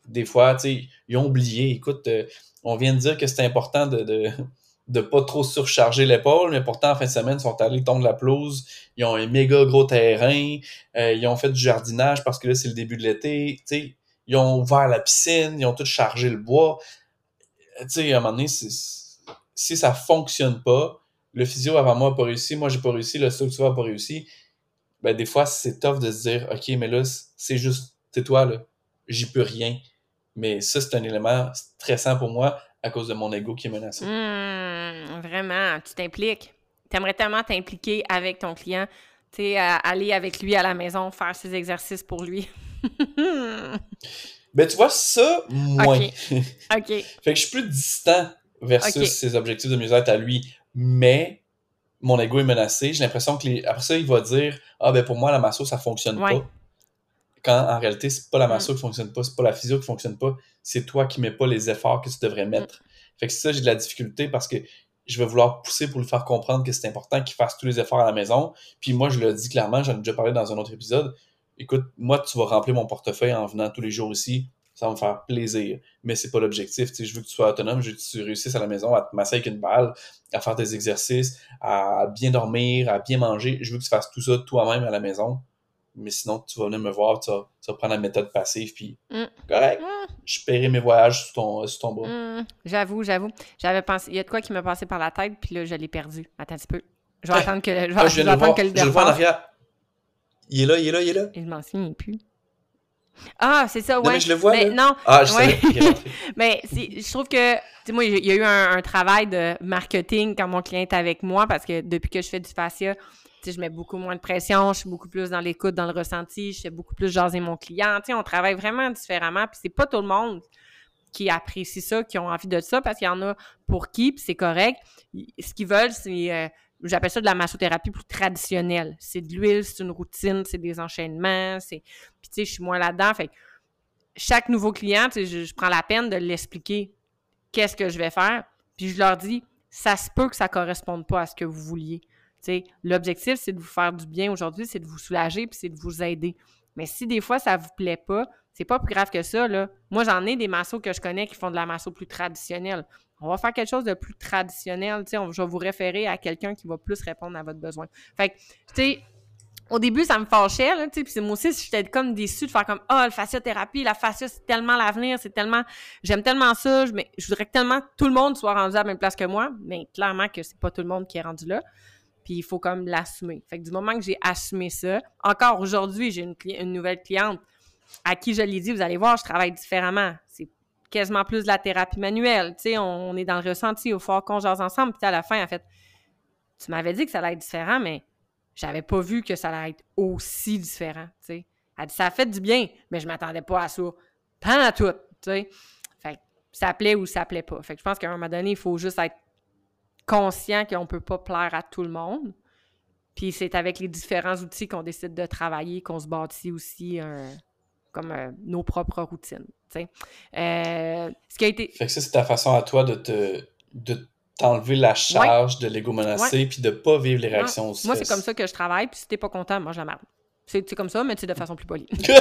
des fois, tu sais, ils ont oublié. Écoute, euh, on vient de dire que c'est important de, de de pas trop surcharger l'épaule, mais pourtant, en fin de semaine, ils sont allés tondre la pelouse, ils ont un méga gros terrain, euh, ils ont fait du jardinage parce que là, c'est le début de l'été, tu ils ont ouvert la piscine, ils ont tout chargé le bois. Tu sais, à un moment donné, si ça fonctionne pas, le physio avant moi n'a pas réussi, moi j'ai pas réussi, le structure n'a pas réussi, ben des fois, c'est tough de se dire, OK, mais là, c'est juste, c'est toi, là, j'y peux rien. Mais ça, c'est un élément stressant pour moi à cause de mon ego qui est menacé. Mmh, vraiment, tu t'impliques. Tu aimerais tellement t'impliquer avec ton client, tu sais, aller avec lui à la maison, faire ses exercices pour lui. ben, tu vois, ça, moins. OK. *laughs* fait que je suis plus distant versus ses objectifs de mieux-être à lui, mais mon ego est menacé. J'ai l'impression que les... après ça, il va dire Ah, ben pour moi, la masso, ça fonctionne pas. Quand en réalité, c'est pas la masso mmh. qui fonctionne pas, c'est pas la physio qui fonctionne pas, c'est toi qui mets pas les efforts que tu devrais mettre. Fait que ça, j'ai de la difficulté parce que je vais vouloir pousser pour lui faire comprendre que c'est important qu'il fasse tous les efforts à la maison. Puis moi, je le dis clairement, j'en ai déjà parlé dans un autre épisode. Écoute, moi, tu vas remplir mon portefeuille en venant tous les jours ici. Ça va me faire plaisir. Mais c'est pas l'objectif. je veux que tu sois autonome, je veux que tu réussisses à la maison à te masser avec une balle, à faire des exercices, à bien dormir, à bien manger. Je veux que tu fasses tout ça toi-même à la maison mais sinon, tu vas venir me voir, tu vas, prendre la méthode passive, puis mm. correct, mm. je paierai mes voyages sur ton, sur ton bras. Mm. J'avoue, j'avoue. J'avais pensé, il y a de quoi qui m'a passé par la tête, puis là, je l'ai perdu. Attends un petit peu. Je vais attendre que, je vais, ah, je attendre que le Je le vois en arrière. Il est là, il est là, il est là. Il m'en souvient plus. Ah, c'est ça, ouais. mais je le vois, mais là. Non, ah, je ouais. *laughs* mais je trouve que, tu sais, moi, il y a eu un, un, travail de marketing quand mon client est avec moi, parce que depuis que je fais du fascia, je mets beaucoup moins de pression, je suis beaucoup plus dans l'écoute, dans le ressenti, je fais beaucoup plus jaser mon client. sais, on travaille vraiment différemment, puis c'est pas tout le monde qui apprécie ça, qui ont envie de ça, parce qu'il y en a pour qui, puis c'est correct. Ce qu'ils veulent, c'est, euh, j'appelle ça de la massothérapie plus traditionnelle. C'est de l'huile, c'est une routine, c'est des enchaînements, c'est... Puis tu sais, je suis moins là-dedans, chaque nouveau client, je, je prends la peine de l'expliquer qu'est-ce que je vais faire, puis je leur dis, ça se peut que ça corresponde pas à ce que vous vouliez. L'objectif, c'est de vous faire du bien aujourd'hui, c'est de vous soulager, puis c'est de vous aider. Mais si des fois, ça vous plaît pas, c'est pas plus grave que ça, là. Moi, j'en ai des massos que je connais qui font de la masso plus traditionnelle. On va faire quelque chose de plus traditionnel, je vais vous référer à quelqu'un qui va plus répondre à votre besoin. Fait que, tu sais, au début, ça me fâchait, là, tu puis moi aussi, j'étais comme déçue de faire comme, ah, oh, la fasciothérapie, la fascia, c'est tellement l'avenir, c'est tellement, j'aime tellement ça, mais je voudrais que tellement tout le monde soit rendu à la même place que moi, mais clairement que c'est pas tout le monde qui est rendu là puis il faut comme l'assumer. Fait que du moment que j'ai assumé ça, encore aujourd'hui, j'ai une, nouvelle cliente à qui je l'ai dit, vous allez voir, je travaille différemment. C'est quasiment plus de la thérapie manuelle. Tu sais, on, est dans le ressenti, au fort qu'on jase ensemble. Puis à la fin, en fait, tu m'avais dit que ça allait être différent, mais j'avais pas vu que ça allait être aussi différent. Tu sais. Elle dit, ça a fait du bien, mais je m'attendais pas à ça. Pas à tout, tu sais. Fait que ça plaît ou ça plaît pas. Fait que je pense qu'à un moment donné, il faut juste être conscient qu'on ne peut pas plaire à tout le monde. Puis c'est avec les différents outils qu'on décide de travailler, qu'on se bâtit aussi comme euh, nos propres routines. Euh, ce qui a été. Fait que ça, c'est ta façon à toi de te de t'enlever la charge de l'ego menacé puis de pas vivre les réactions aussi. Moi, c'est comme ça que je travaille, puis si t'es pas content, moi, la merde. C'est comme ça, mais c'est de façon plus polie. *laughs* pas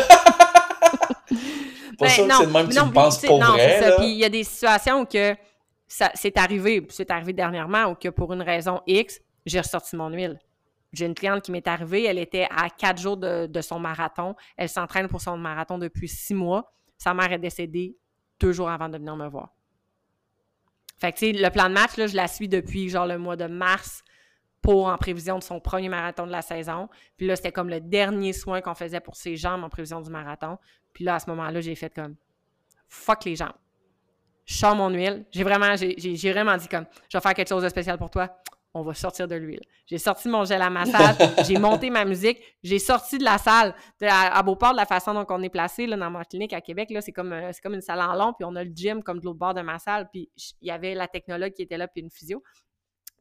ben, sûr que c'est le même que tu me penses pour non, vrai. Puis il y a des situations où que c'est arrivé, c'est arrivé dernièrement, ou que pour une raison X, j'ai ressorti mon huile. J'ai une cliente qui m'est arrivée, elle était à quatre jours de, son marathon. Elle s'entraîne pour son marathon depuis six mois. Sa mère est décédée deux jours avant de venir me voir. Fait que, le plan de match, là, je la suis depuis genre le mois de mars pour en prévision de son premier marathon de la saison. Puis là, c'était comme le dernier soin qu'on faisait pour ses jambes en prévision du marathon. Puis là, à ce moment-là, j'ai fait comme fuck les jambes. Je sors mon huile. J'ai vraiment, j'ai vraiment dit comme je vais faire quelque chose de spécial pour toi. On va sortir de l'huile. J'ai sorti mon gel à massage, *laughs* j'ai monté ma musique, j'ai sorti de la salle. à, Beauport, de la façon dont on est placé là, dans ma clinique à Québec, c'est comme, euh, comme une salle en long, puis on a le gym comme de l'autre bord de ma salle, puis il y avait la technologue qui était là, puis une physio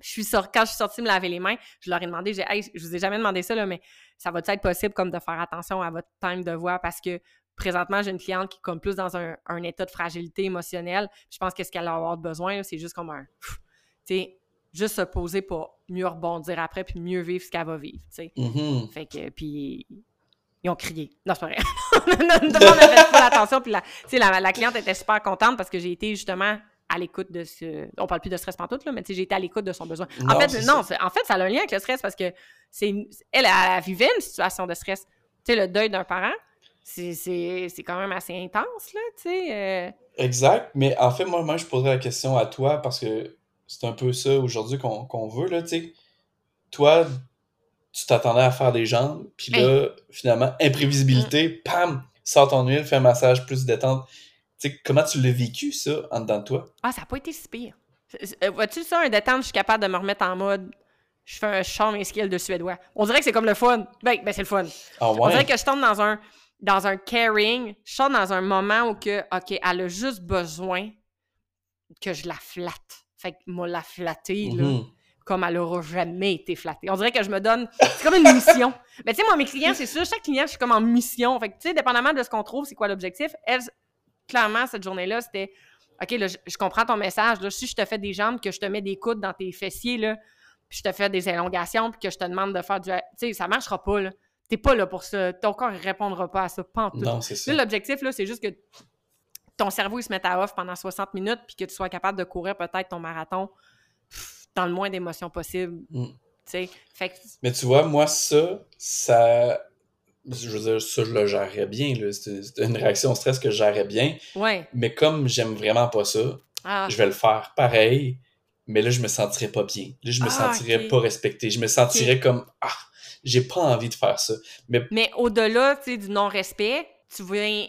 je suis quand je suis sortie me laver les mains, je leur ai demandé, j'ai, hey, je vous ai jamais demandé ça, là, mais ça va être possible comme de faire attention à votre time de voix? Parce que présentement, j'ai une cliente qui est comme plus dans un, état de fragilité émotionnelle. Je pense que ce qu'elle va avoir besoin, c'est juste comme un, tu sais, juste se poser pour mieux rebondir après puis mieux vivre ce qu'elle va vivre, tu sais. Mm-hmm. Fait que, puis ils ont crié. Non, c'est pas vrai. Tout le monde a fait pas attention. Puis la, la, la cliente était super contente parce que j'ai été justement à l'écoute de ce. On parle plus de stress pantoute, là, mais j'ai été à l'écoute de son besoin. en fait, non, en fait, ça a un lien avec le stress parce que c'est elle, elle, vivait une situation de stress. Tu sais, le deuil d'un parent, c'est quand même assez intense, là, tu sais. Euh. Exact, mais en fait, moi, moi, je poserais la question à toi parce que c'est un peu ça aujourd'hui qu'on veut, là, tu sais. Toi, tu t'attendais à faire des jambes, puis là, finalement, imprévisibilité, mm. pam, sors ton huile, fais un massage plus détente comment tu l'as vécu, ça, en dedans de toi? Ah, ça n'a pas été si pire. Euh, vois-tu ça, un détente, je suis capable de me remettre en mode je fais un chant mes skills de suédois. On dirait que c'est comme le fun. Ben, ben c'est le fun. Ah ouais? On dirait que je tombe dans un, dans un caring, je tombe dans un moment où que, OK, elle a juste besoin que je la flatte. Fait que moi, la flatter, là, mm-hmm. comme elle aura jamais été flattée. On dirait que je me donne... C'est comme une mission. *laughs* Mais tu sais, moi, mes clients, c'est sûr, chaque client, je suis comme en mission. Fait que, tu sais, dépendamment de ce qu'on trouve, c'est quoi l'objectif, elles, clairement, cette journée-là, c'était OK, là, je, comprends ton message. Là, si je te fais des jambes, que je te mets des coudes dans tes fessiers, là, puis je te fais des élongations, puis que je te demande de faire du. Tu sais, ça marchera pas, là. T'es pas là pour ça. Ton corps ne répondra pas à ça. Pas. Non, c'est ça. L'objectif, là, c'est juste que ton cerveau il se mette à off pendant 60 minutes, puis que tu sois capable de courir peut-être ton marathon dans le moins d'émotions possible. Mm. Fait Mais tu vois, moi, ça, ça je veux dire, ça, je le gérerais bien. C'est une réaction au stress que je gérerais bien. Ouais. Mais comme j'aime vraiment pas ça, ah. je vais le faire pareil, mais là, je me sentirais pas bien. Là, je me ah, sentirais pas respecté. Je me sentirais comme Ah, j'ai pas envie de faire ça. Mais, mais au-delà du non-respect, tu viens,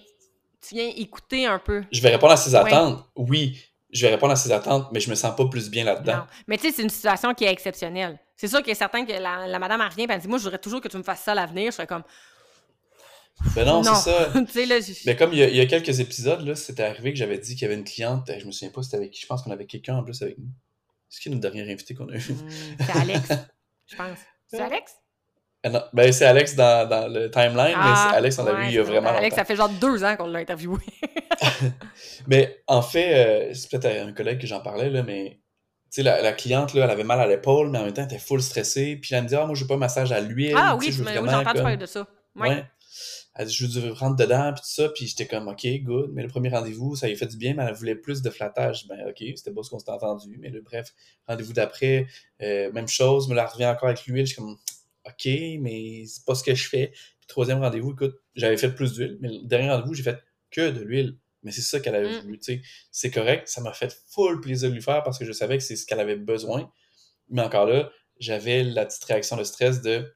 tu viens écouter un peu. Je vais répondre à ses attentes. Oui, je vais répondre à ses attentes, mais je me sens pas plus bien là-dedans. Mais tu sais, c'est une situation qui est exceptionnelle. C'est sûr qu'il est certain que la, la madame revient et elle dit Moi, je voudrais toujours que tu me fasses ça à l'avenir. Je serais comme ben non, c'est ça. *laughs* Mais comme il y, a, quelques épisodes, là, c'était arrivé que j'avais dit qu'il y avait une cliente, je me souviens pas c'était avec qui, je pense qu'on avait quelqu'un en plus avec nous. C'est qui notre dernier invité qu'on a eu? Hmm, c'est Alex, *laughs* je pense. C'est Alex? Ah ben, c'est Alex dans, dans, le timeline, ah, mais Alex, on l'a vu il y a vraiment Alex, longtemps. ça fait genre deux ans qu'on l'a interviewé. *laughs* mais en fait, euh, c'est peut-être un collègue que j'en parlais, là, mais tu sais, la, la, cliente, là, elle avait mal à l'épaule, mais en même temps, elle était full stressée. Puis elle me dit, ah, moi, je veux pas un massage à l'huile. Ah oui, oui j'ai entendu parler de ça. ouais. Elle dit, je veux rentrer dedans, puis tout ça. Puis j'étais comme, OK, good. Mais le premier rendez-vous, ça lui fait du bien, mais elle voulait plus de flattage. Ben, OK, c'était beau ce qu'on s'était entendu. Mais le bref, rendez-vous d'après, euh, même chose. Me la revient encore avec l'huile. Je suis comme, OK, mais c'est pas ce que je fais. Puis troisième rendez-vous, écoute, j'avais fait plus d'huile. Mais le dernier rendez-vous, j'ai fait que de l'huile. Mais c'est ça qu'elle avait mm. voulu, tu sais. C'est correct. Ça m'a fait full plaisir de lui faire parce que je savais que c'est ce qu'elle avait besoin. Mais encore là, j'avais la petite réaction de stress de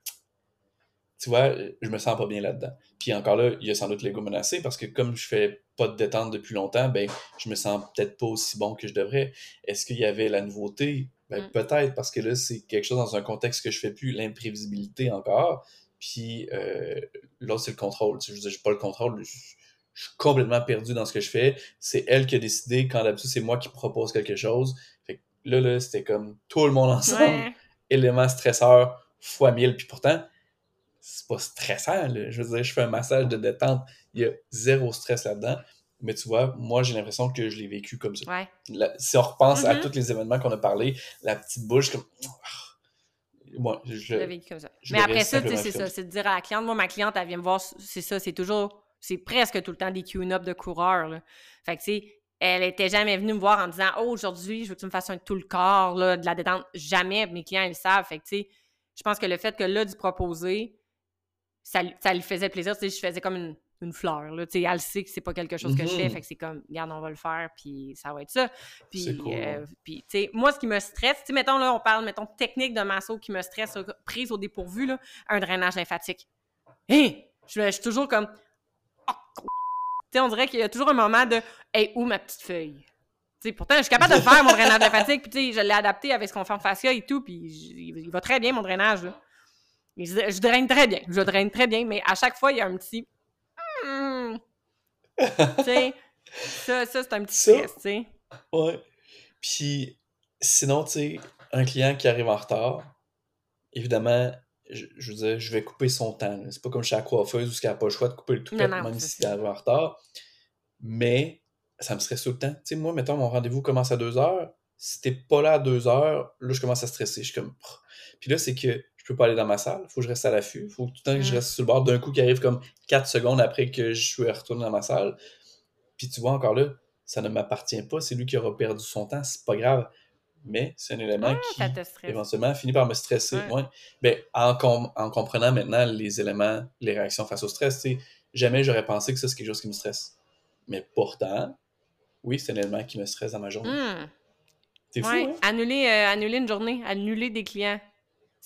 tu vois, je me sens pas bien là-dedans. Puis encore là, il y a sans doute l'ego menacé parce que comme je fais pas de détente depuis longtemps, ben je me sens peut-être pas aussi bon que je devrais. Est-ce qu'il y avait la nouveauté? Ben mm. peut-être parce que là, c'est quelque chose dans un contexte que je fais plus, l'imprévisibilité encore. Puis euh, là, c'est le contrôle. Je n'ai pas le contrôle. Je, suis complètement perdu dans ce que je fais. C'est elle qui a décidé, quand d'habitude, c'est moi qui propose quelque chose. Fait que là, là, c'était comme tout le monde ensemble. Élément stresseur fois mille. Puis pourtant, c'est pas stressant. Là. Je veux dire, je fais un massage de détente, il y a zéro stress là-dedans. Mais tu vois, moi, j'ai l'impression que je l'ai vécu comme ça. si on repense à mm-hmm. tous les événements qu'on a parlé, la petite bouche, comme. *tsk* Moi, je, l'ai vécu comme ça. Mais après ça, c'est ça, c'est de dire à la cliente, moi, ma cliente, elle vient me voir, c'est ça, c'est toujours, c'est presque tout le temps des tune-up de coureurs. Là. Fait que, tu sais, elle était jamais venue me voir en disant, oh, aujourd'hui, je veux que tu me fasses un tout le corps, là, de la détente. Jamais, mes clients, ils le savent. Fait que, tu sais, je pense que le fait que là, du proposer, ça, ça lui faisait plaisir. Tu sais, je faisais comme une, une fleur. Là. sais, elle sait que c'est pas quelque chose que je fais, Mhm. fait que c'est comme, regarde, on va le faire, puis ça va être ça. Puis, cool, euh, ouais. puis, tu sais, moi, ce qui me stresse, tu mettons, là, on parle, mettons, technique de masso qui me stresse, euh, prise au dépourvu, là, un drainage lymphatique. Hein! Je, je suis toujours comme, oh, tu sais, on dirait qu'il y a toujours un moment de, hey, où ma petite feuille? Tu sais, pourtant, je suis capable de faire, mon drainage lymphatique, puis tu sais, je l'ai adapté avec ce qu'on fait en fascia et tout, puis il va très bien, mon drainage, là. Je, je draine très bien, je draine très bien, mais à chaque fois, il y a un petit... Tu sais, ça, ça c'est un petit stress, tu sais. Ouais. Puis, sinon, tu sais, un client qui arrive en retard, évidemment, je, je veux dire, je vais couper son temps. C'est pas comme chez la coiffeuse où elle n'a pas le choix de couper le tout Non, non, même c'est si ça. tu arrives en retard. Mais ça me stresse tout le temps. Tu sais, moi, mettons, mon rendez-vous commence à 2 heures. Si t'es pas là à 2 heures, là, je commence à stresser. Je suis comme. Puis là, c'est que je peux pas aller dans ma salle. Faut que je reste à l'affût. Faut tout le temps que je Mm. reste sur le bord d'un coup qui arrive comme 4 secondes après que je suis retourné dans ma salle. Puis tu vois, encore là, ça ne m'appartient pas. C'est lui qui aura perdu son temps. C'est pas grave. Mais c'est un élément Ah, qui éventuellement finit par me stresser. Ouais. Ouais. Ben, en, com- en comprenant maintenant les éléments, les réactions face au stress, jamais j'aurais pensé que ça, c'est quelque chose qui me stresse. Mais pourtant, oui, c'est un élément qui me stresse dans ma journée. Hmm. C'est fou, hein? annuler, euh, annuler une journée, annuler des clients.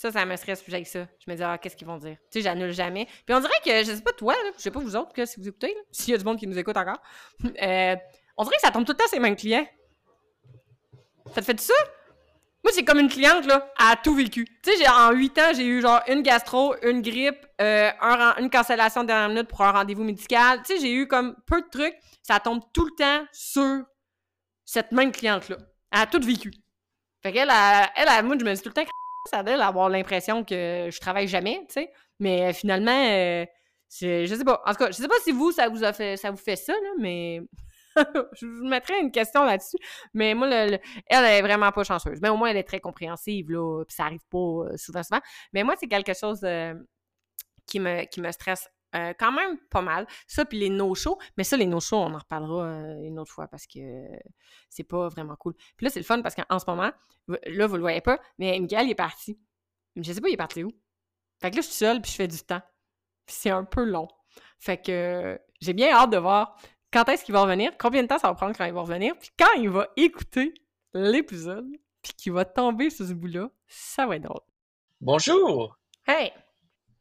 Ça, ça me stresse plus avec ça. Je me dis, ah, qu'est-ce qu'ils vont dire? Tu sais, j'annule jamais. Puis on dirait que, je sais pas toi, je sais pas vous autres, que, si vous écoutez, s'il y a du monde qui nous écoute encore, *laughs* euh, on dirait que ça tombe tout le temps ces mêmes clients. Ça te fait ça? Moi, c'est comme une cliente, là, a tout vécu. Tu sais, en huit ans, j'ai eu genre une gastro, une grippe, euh, un une cancellation de dernière minute pour un rendez-vous médical. Tu sais, j'ai eu comme peu de trucs. Ça tombe tout le temps sur cette même cliente-là. Elle a tout vécu. Fait qu'elle, elle, elle, elle, moi, je me dis tout le temps ça doit avoir l'impression que je travaille jamais, tu sais. Mais euh, finalement, euh, c'est- je sais pas. En tout cas, je sais pas si vous, ça vous a fait, ça vous fait ça, là, mais *laughs* je vous mettrais une question là-dessus. Mais moi, le- le- elle est vraiment pas chanceuse. Mais au moins, elle est très compréhensive, là, puis ça arrive pas euh, souvent, souvent. Mais moi, c'est quelque chose qui, me, qui me stresse euh, quand même pas mal. Ça, puis les no-shows. Mais ça, les no-shows, on en reparlera euh, une autre fois parce que c'est pas vraiment cool. Puis là, c'est le fun parce qu'en ce moment, là, vous le voyez pas, mais Miguel, il est parti. Je sais pas, il est parti où. Fait que là, je suis seule, puis je fais du temps. Puis c'est un peu long. Fait que j'ai bien hâte de voir quand est-ce qu'il va revenir, combien de temps ça va prendre quand il va revenir, puis quand il va écouter l'épisode, puis qu'il va tomber sur ce bout-là, ça va être drôle. Bonjour! Hey!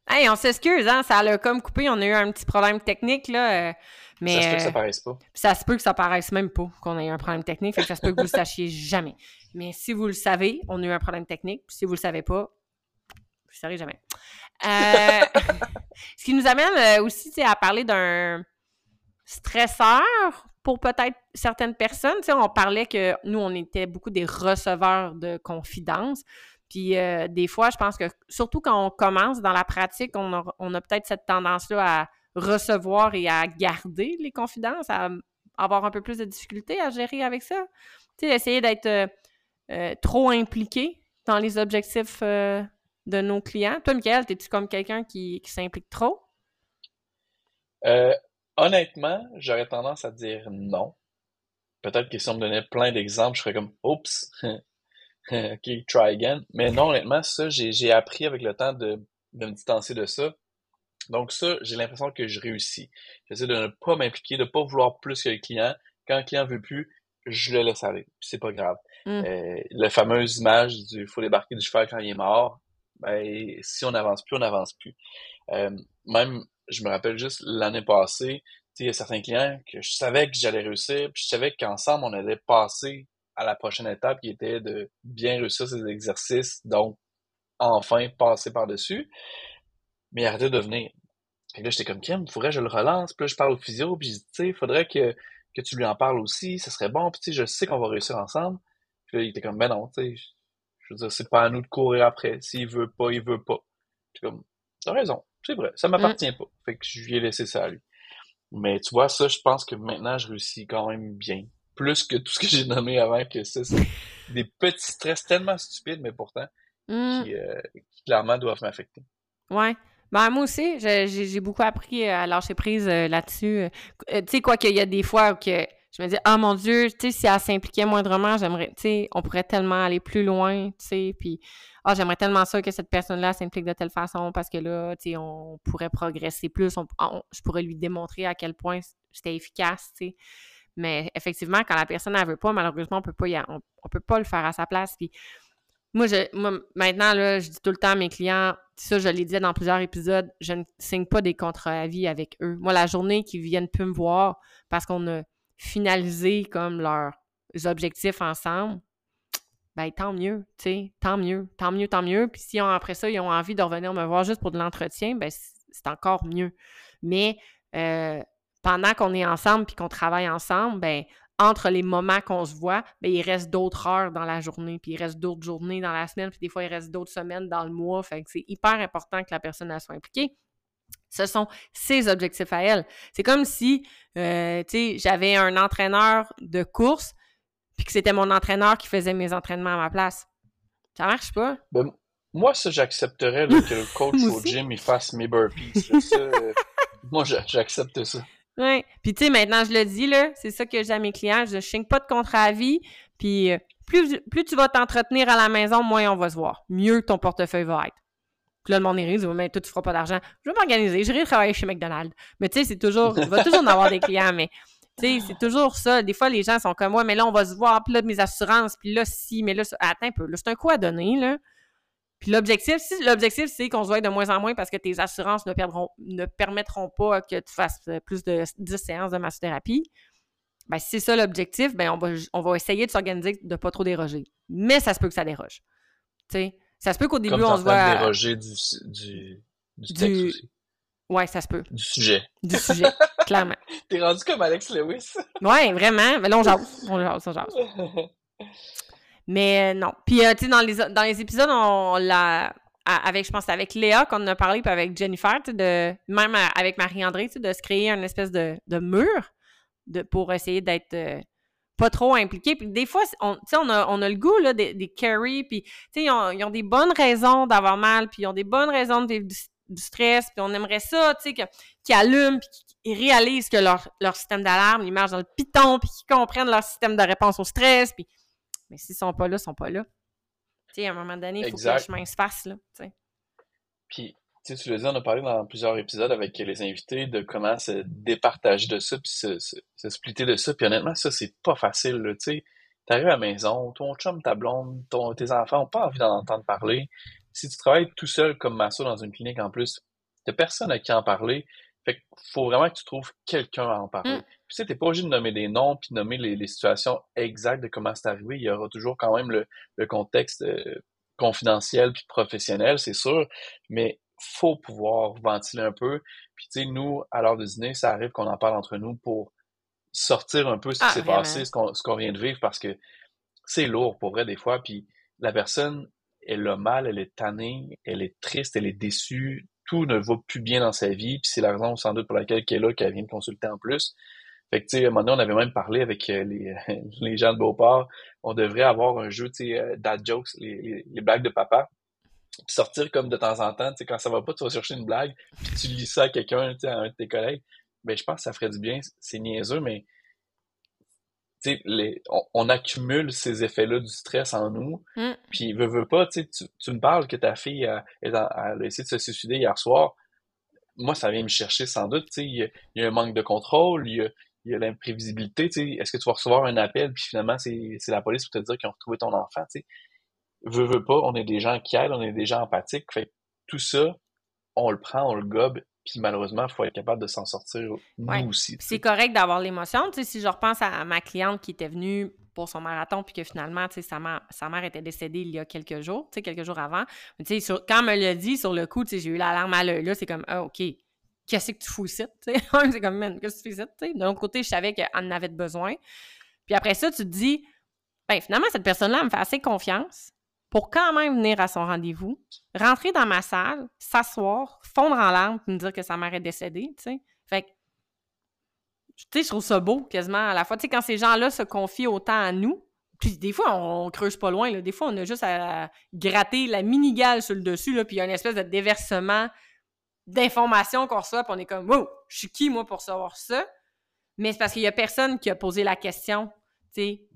Hey, on s'excuse, hein, ça l'a comme coupé, on a eu un petit problème technique, là, euh, mais... Ça se peut que ça euh, paraisse pas. ça se peut que ça paraisse même pas qu'on ait eu un problème technique, fait que ça se peut que vous le sachiez jamais. Mais si vous le savez, on a eu un problème technique, si vous le savez pas, vous le saurez jamais. Euh, *laughs* ce qui nous amène aussi à parler d'un stresseur pour peut-être certaines personnes. On parlait que nous, on était beaucoup des receveurs de confidences. Puis euh, des fois, je pense que surtout quand on commence dans la pratique, on a, peut-être cette tendance-là à recevoir et à garder les confidences, à avoir un peu plus de difficulté à gérer avec ça. Tu sais, essayer d'être euh, euh, trop impliqué dans les objectifs de nos clients. Toi, Michael, es-tu comme quelqu'un qui, qui s'implique trop? Honnêtement, j'aurais tendance à dire non. Peut-être que si on me donnait plein d'exemples, je serais comme oups, *laughs* ok, try again. Mais non, honnêtement, ça, j'ai, appris avec le temps de, de me distancer de ça. Donc ça, j'ai l'impression que je réussis. J'essaie de ne pas m'impliquer, de pas vouloir plus que le client. Quand le client veut plus, je le laisse aller. C'est pas grave. Mm. Euh, la fameuse image du faut débarquer du cheval quand il est mort, ben si on n'avance plus, on n'avance plus. Euh, même, je me rappelle juste l'année passée, tu sais, il y a certains clients que je savais que j'allais réussir, puis je savais qu'ensemble, on allait passer à la prochaine étape qui était de bien réussir ces exercices, donc enfin passer par-dessus. Mais il arrêtait de venir. Que là, j'étais comme, Kim, faudrait que je le relance. Puis là, je parle au physio, puis je dis, tu sais, il faudrait que, que tu lui en parles aussi, ça serait bon. Puis tu sais, je sais qu'on va réussir ensemble. Puis là, il était comme, ben non, tu sais, je veux dire, c'est pas à nous de courir après. S'il veut pas, il veut pas. Puis comme, t'as raison, c'est vrai, ça m'appartient pas. Fait que je lui ai laissé ça à lui. Mais tu vois, ça, je pense que maintenant, je réussis quand même bien. Plus que tout ce que j'ai nommé avant, que ça, c'est des petits stress tellement stupides, mais pourtant, Mm. qui, euh, qui clairement doivent m'affecter. Ouais. Ben, moi aussi, j'ai beaucoup appris à lâcher prise euh, là-dessus. Euh, tu sais, quoi qu'il y a des fois que je me dis, ah mon Dieu, tu sais, si elle s'impliquait moindrement, j'aimerais, tu sais, on pourrait tellement aller plus loin, tu sais, puis, ah, j'aimerais tellement ça que cette personne-là s'implique de telle façon parce que là, tu sais, on pourrait progresser plus, je pourrais lui démontrer à quel point c'était efficace, tu sais. Mais effectivement, quand la personne ne veut pas, malheureusement, on peut on, peut pas le faire à sa place. Puis moi, je, maintenant, là, je dis tout le temps à mes clients, ça, je l'ai dit dans plusieurs épisodes, je ne signe pas des contrats à vie avec eux. Moi, la journée qu'ils viennent plus me voir parce qu'on a finalisé comme leurs objectifs ensemble, ben tant mieux, tu sais, tant mieux, tant mieux, tant mieux. Puis si après ça, ils ont envie de revenir me voir juste pour de l'entretien, ben c'est encore mieux. Mais euh, pendant qu'on est ensemble puis qu'on travaille ensemble, ben entre les moments qu'on se voit, ben, il reste d'autres heures dans la journée, puis il reste d'autres journées dans la semaine, puis des fois, il reste d'autres semaines dans le mois. Fait que c'est hyper important que la personne soit impliquée. Ce sont ses objectifs à elle. C'est comme si, euh, tu sais, j'avais un entraîneur de course, puis que c'était mon entraîneur qui faisait mes entraînements à ma place. Ça marche pas? Ben, moi, ça, j'accepterais que le coach *laughs* au gym, il fasse mes burpees. Euh, moi, j'accepte ça. Oui. Puis, tu sais, maintenant, je le dis, là, c'est ça que j'ai à mes clients. Je ne signe pas de contrat à vie. Puis, euh, plus, plus tu vas t'entretenir à la maison, moins on va se voir. Mieux ton portefeuille va être. Puis là, le monde est mais toi, tu feras pas d'argent. Je vais m'organiser. Je vais travailler chez McDonald's. Mais tu sais, c'est toujours, il va toujours en avoir des clients, mais tu sais, c'est toujours ça. Des fois, les gens sont comme, ouais, mais là, on va se voir. Puis là, mes assurances. Puis là, si, mais là, attends un peu. Là, c'est un coup à donner, là? Puis l'objectif, si l'objectif, c'est qu'on se voit de moins en moins parce que tes assurances ne, perdront, ne permettront pas que tu fasses euh, plus de 10 séances de massothérapie, ben, si c'est ça l'objectif, ben, on va, on va essayer de s'organiser de ne pas trop déroger. Mais ça se peut que ça déroge. sais, ça se peut qu'au début, on se voit. déroger du, du, du texte aussi. Ouais, ça se peut. Du sujet. Du sujet, *laughs* clairement. T'es rendu comme Alex Lewis. ouais, vraiment. Mais là, on jase. On jase, on jase. *laughs* Mais euh, non. Puis, euh, tu sais, dans les, dans les épisodes, on l'a. Avec, je pense, avec Léa qu'on a parlé, puis avec Jennifer, de, même avec Marie-André, de se créer une espèce de, de mur de, pour essayer d'être euh, pas trop impliqué. Puis des fois, on, on, a, on a le goût là, des, des carry, puis ils ont, ils ont des bonnes raisons d'avoir mal, puis ils ont des bonnes raisons de vivre du, stress, puis on aimerait ça, tu sais, qu'ils allument, puis qu'ils réalisent que leur, leur système d'alarme, ils marchent dans le piton, puis qu'ils comprennent leur système de réponse au stress, puis mais s'ils sont pas là, ils sont pas là. Tu sais, à un moment donné, il faut que le chemin se fasse, là. Puis, tu le dis, on a parlé dans plusieurs épisodes avec les invités de comment se départager de ça, puis se, se, splitter de ça. Puis honnêtement, ça, c'est pas facile, tu sais. T'arrives à la maison, ton chum, ta blonde, ton, tes enfants ont pas envie d'en entendre parler. Si tu travailles tout seul comme masso dans une clinique en plus, t'as personne à qui en parler. Fait qu'il faut vraiment que tu trouves quelqu'un à en parler. Mm. Puis tu sais, t'es pas obligé de nommer des noms puis de nommer les, situations exactes de comment c'est arrivé. Il y aura toujours quand même le, contexte euh, confidentiel puis professionnel, c'est sûr. Mais faut pouvoir ventiler un peu. Puis tu sais, nous, à l'heure de dîner, ça arrive qu'on en parle entre nous pour sortir un peu ce qui ah, s'est passé, ce qu'on vient de vivre, parce que c'est lourd pour vrai des fois. Puis la personne, elle a mal, elle est tannée, elle est triste, elle est déçue tout ne va plus bien dans sa vie, puis c'est la raison sans doute pour laquelle elle est là, qu'elle vient de consulter en plus. Fait que, tu sais, à un moment donné, on avait même parlé avec euh, les, *laughs* les gens de Beauport, on devrait avoir un jeu, tu sais, euh, dad jokes, les, les, blagues de papa, puis sortir comme de temps en temps, tu sais, quand ça va pas, tu vas chercher une blague, puis tu lis ça à quelqu'un, tu sais, à un de tes collègues. Ben, je pense que ça ferait du bien, c'est niaiseux, mais les, on, accumule ces effets-là du stress en nous. Mm. Puis, veut, veut pas, tu, tu me parles que ta fille a, a, essayé de se suicider hier soir. Moi, ça vient me chercher sans doute. Il y, a un manque de contrôle, il y a, y a l'imprévisibilité. Est-ce que tu vas recevoir un appel, puis finalement, c'est la police pour te dire qu'ils ont retrouvé ton enfant? T'sais. Veux, veut pas, on est des gens qui aident, on est des gens empathiques. Fait tout ça, on le prend, on le gobe, puis malheureusement, il faut être capable de s'en sortir nous aussi. C'est correct d'avoir l'émotion. si je repense à ma cliente qui était venue pour son marathon, puis que finalement, sa mère, sa mère était décédée il y a quelques jours, quelques jours avant. Mais sur, quand elle me l'a dit, sur le coup, j'ai eu l'alarme à l'œil. Là, c'est comme, ah, OK, qu'est-ce que tu fous ici? *laughs* c'est comme, man, qu'est-ce que tu fais ici? De côté, je savais qu'elle en avait besoin. Puis après ça, tu te dis, ben finalement, cette personne-là me fait assez confiance pour quand même venir à son rendez-vous, rentrer dans ma salle, s'asseoir, fondre en larmes, puis me dire que sa mère est décédée, tu sais? Fait que, tu sais, je trouve ça beau quasiment à la fois. Tu sais, quand ces gens-là se confient autant à nous, puis des fois, on, creuse pas loin, là. Des fois, on a juste à, gratter la mini-gale sur le dessus, là, puis il y a une espèce de déversement d'informations qu'on reçoit, puis on est comme, wow, je suis qui, moi, pour savoir ça? Mais c'est parce qu'il y a personne qui a posé la question, tu sais,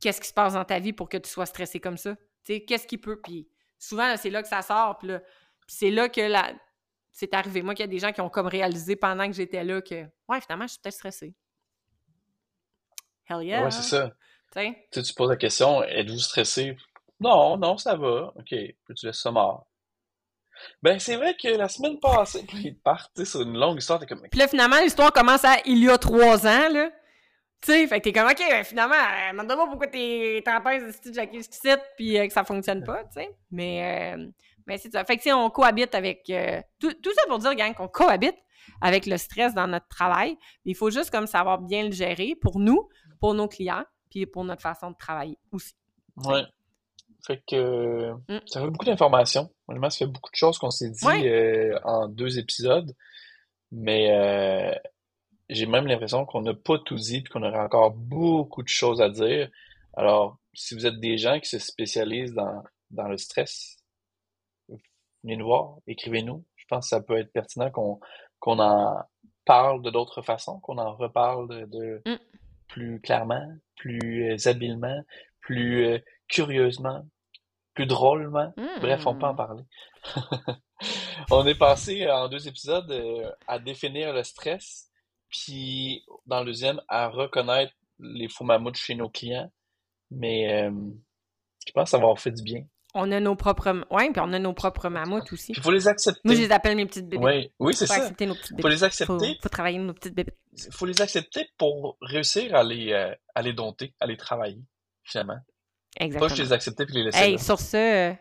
qu'est-ce qui se passe dans ta vie pour que tu sois stressé comme ça? Tu sais, qu'est-ce qui peut? Puis souvent, c'est là que ça sort, puis c'est là que la... c'est arrivé. Moi, qu'il y a des gens qui ont comme réalisé pendant que j'étais là que, ouais, finalement, je suis peut-être stressée. Hell yeah! Ouais, c'est ça. Tu sais, tu poses la question, êtes-vous stressé? Non, non, ça va. OK, puis tu laisses ça mort? Ben, c'est vrai que la semaine passée, *laughs* ils partent, sur une longue histoire, t'es comme, Puis là, finalement, l'histoire commence à il y a trois ans, là. Tu sais, fait que t'es comme, OK, ben, finalement, euh, demande-moi pourquoi t'es t'empêches de citer Jackie puis euh, que ça fonctionne pas, tu sais. Mais, euh, mais c'est ça. Fait que, tu sais, on cohabite avec. euh, tout, tout ça pour dire, gang, qu'on cohabite avec le stress dans notre travail. Mais il faut juste comme savoir bien le gérer pour nous, pour nos clients, puis pour notre façon de travailler aussi. Ouais. Fait que Mm. ça fait beaucoup d'informations. Honnêtement, ça fait beaucoup de choses qu'on s'est dit Ouais. euh, en deux épisodes. Mais euh, j'ai même l'impression qu'on n'a pas tout dit puis qu'on aurait encore beaucoup de choses à dire. Alors, si vous êtes des gens qui se spécialisent dans, dans le stress, venez nous voir, écrivez-nous. Je pense que ça peut être pertinent qu'on qu'on en parle de d'autres façons, qu'on en reparle de, de Mm. plus clairement, plus euh, habilement, plus euh, curieusement, plus drôlement. Bref, on peut en Hmm. parler. *laughs* On est passé euh, en deux épisodes euh, à définir le stress, puis dans le deuxième à reconnaître les faux mammouths chez nos clients. Mais euh, je pense que ça va avoir fait du bien. On a nos propres. Ouais, puis on a nos propres mammouths aussi. Il faut les accepter. Moi, je les appelle mes petites bébés. Oui, oui, c'est faut ça. accepter nos petites Il bébés. faut les Faut, accepter. faut travailler nos petites bébés. Il faut les accepter pour réussir à les, euh, à les dompter, à les travailler, finalement. Pas Exactement. juste les accepter puis les laisser Hey, là. sur ce, euh,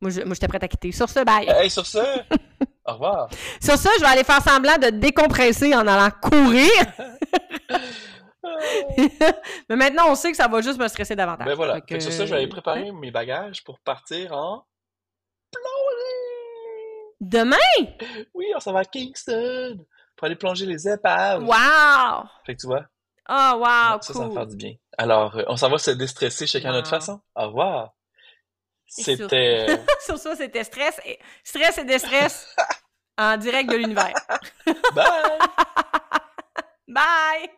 moi, je, moi, j'étais prête à quitter. Sur ce, bye. Hey, sur ce, *laughs* au revoir. Sur ce, je vais aller faire semblant de décompresser en allant courir. *laughs* Mais maintenant, on sait que ça va juste me stresser davantage. Ben voilà. Que sur ça, je vais aller préparer mes bagages pour partir en plongée. Demain? Oui, on s'en va à Kingston pour aller plonger les épaves. Wow! Fait que tu vois, Oh, wow, ça, ça va cool. faire du bien. Alors, euh, on s'en va se déstresser chacun à notre Wow. façon. Au revoir. C'était... euh, *laughs* Sur ça, c'était stress et stress et déstress en direct de l'univers. *laughs* Bye! *laughs* Bye!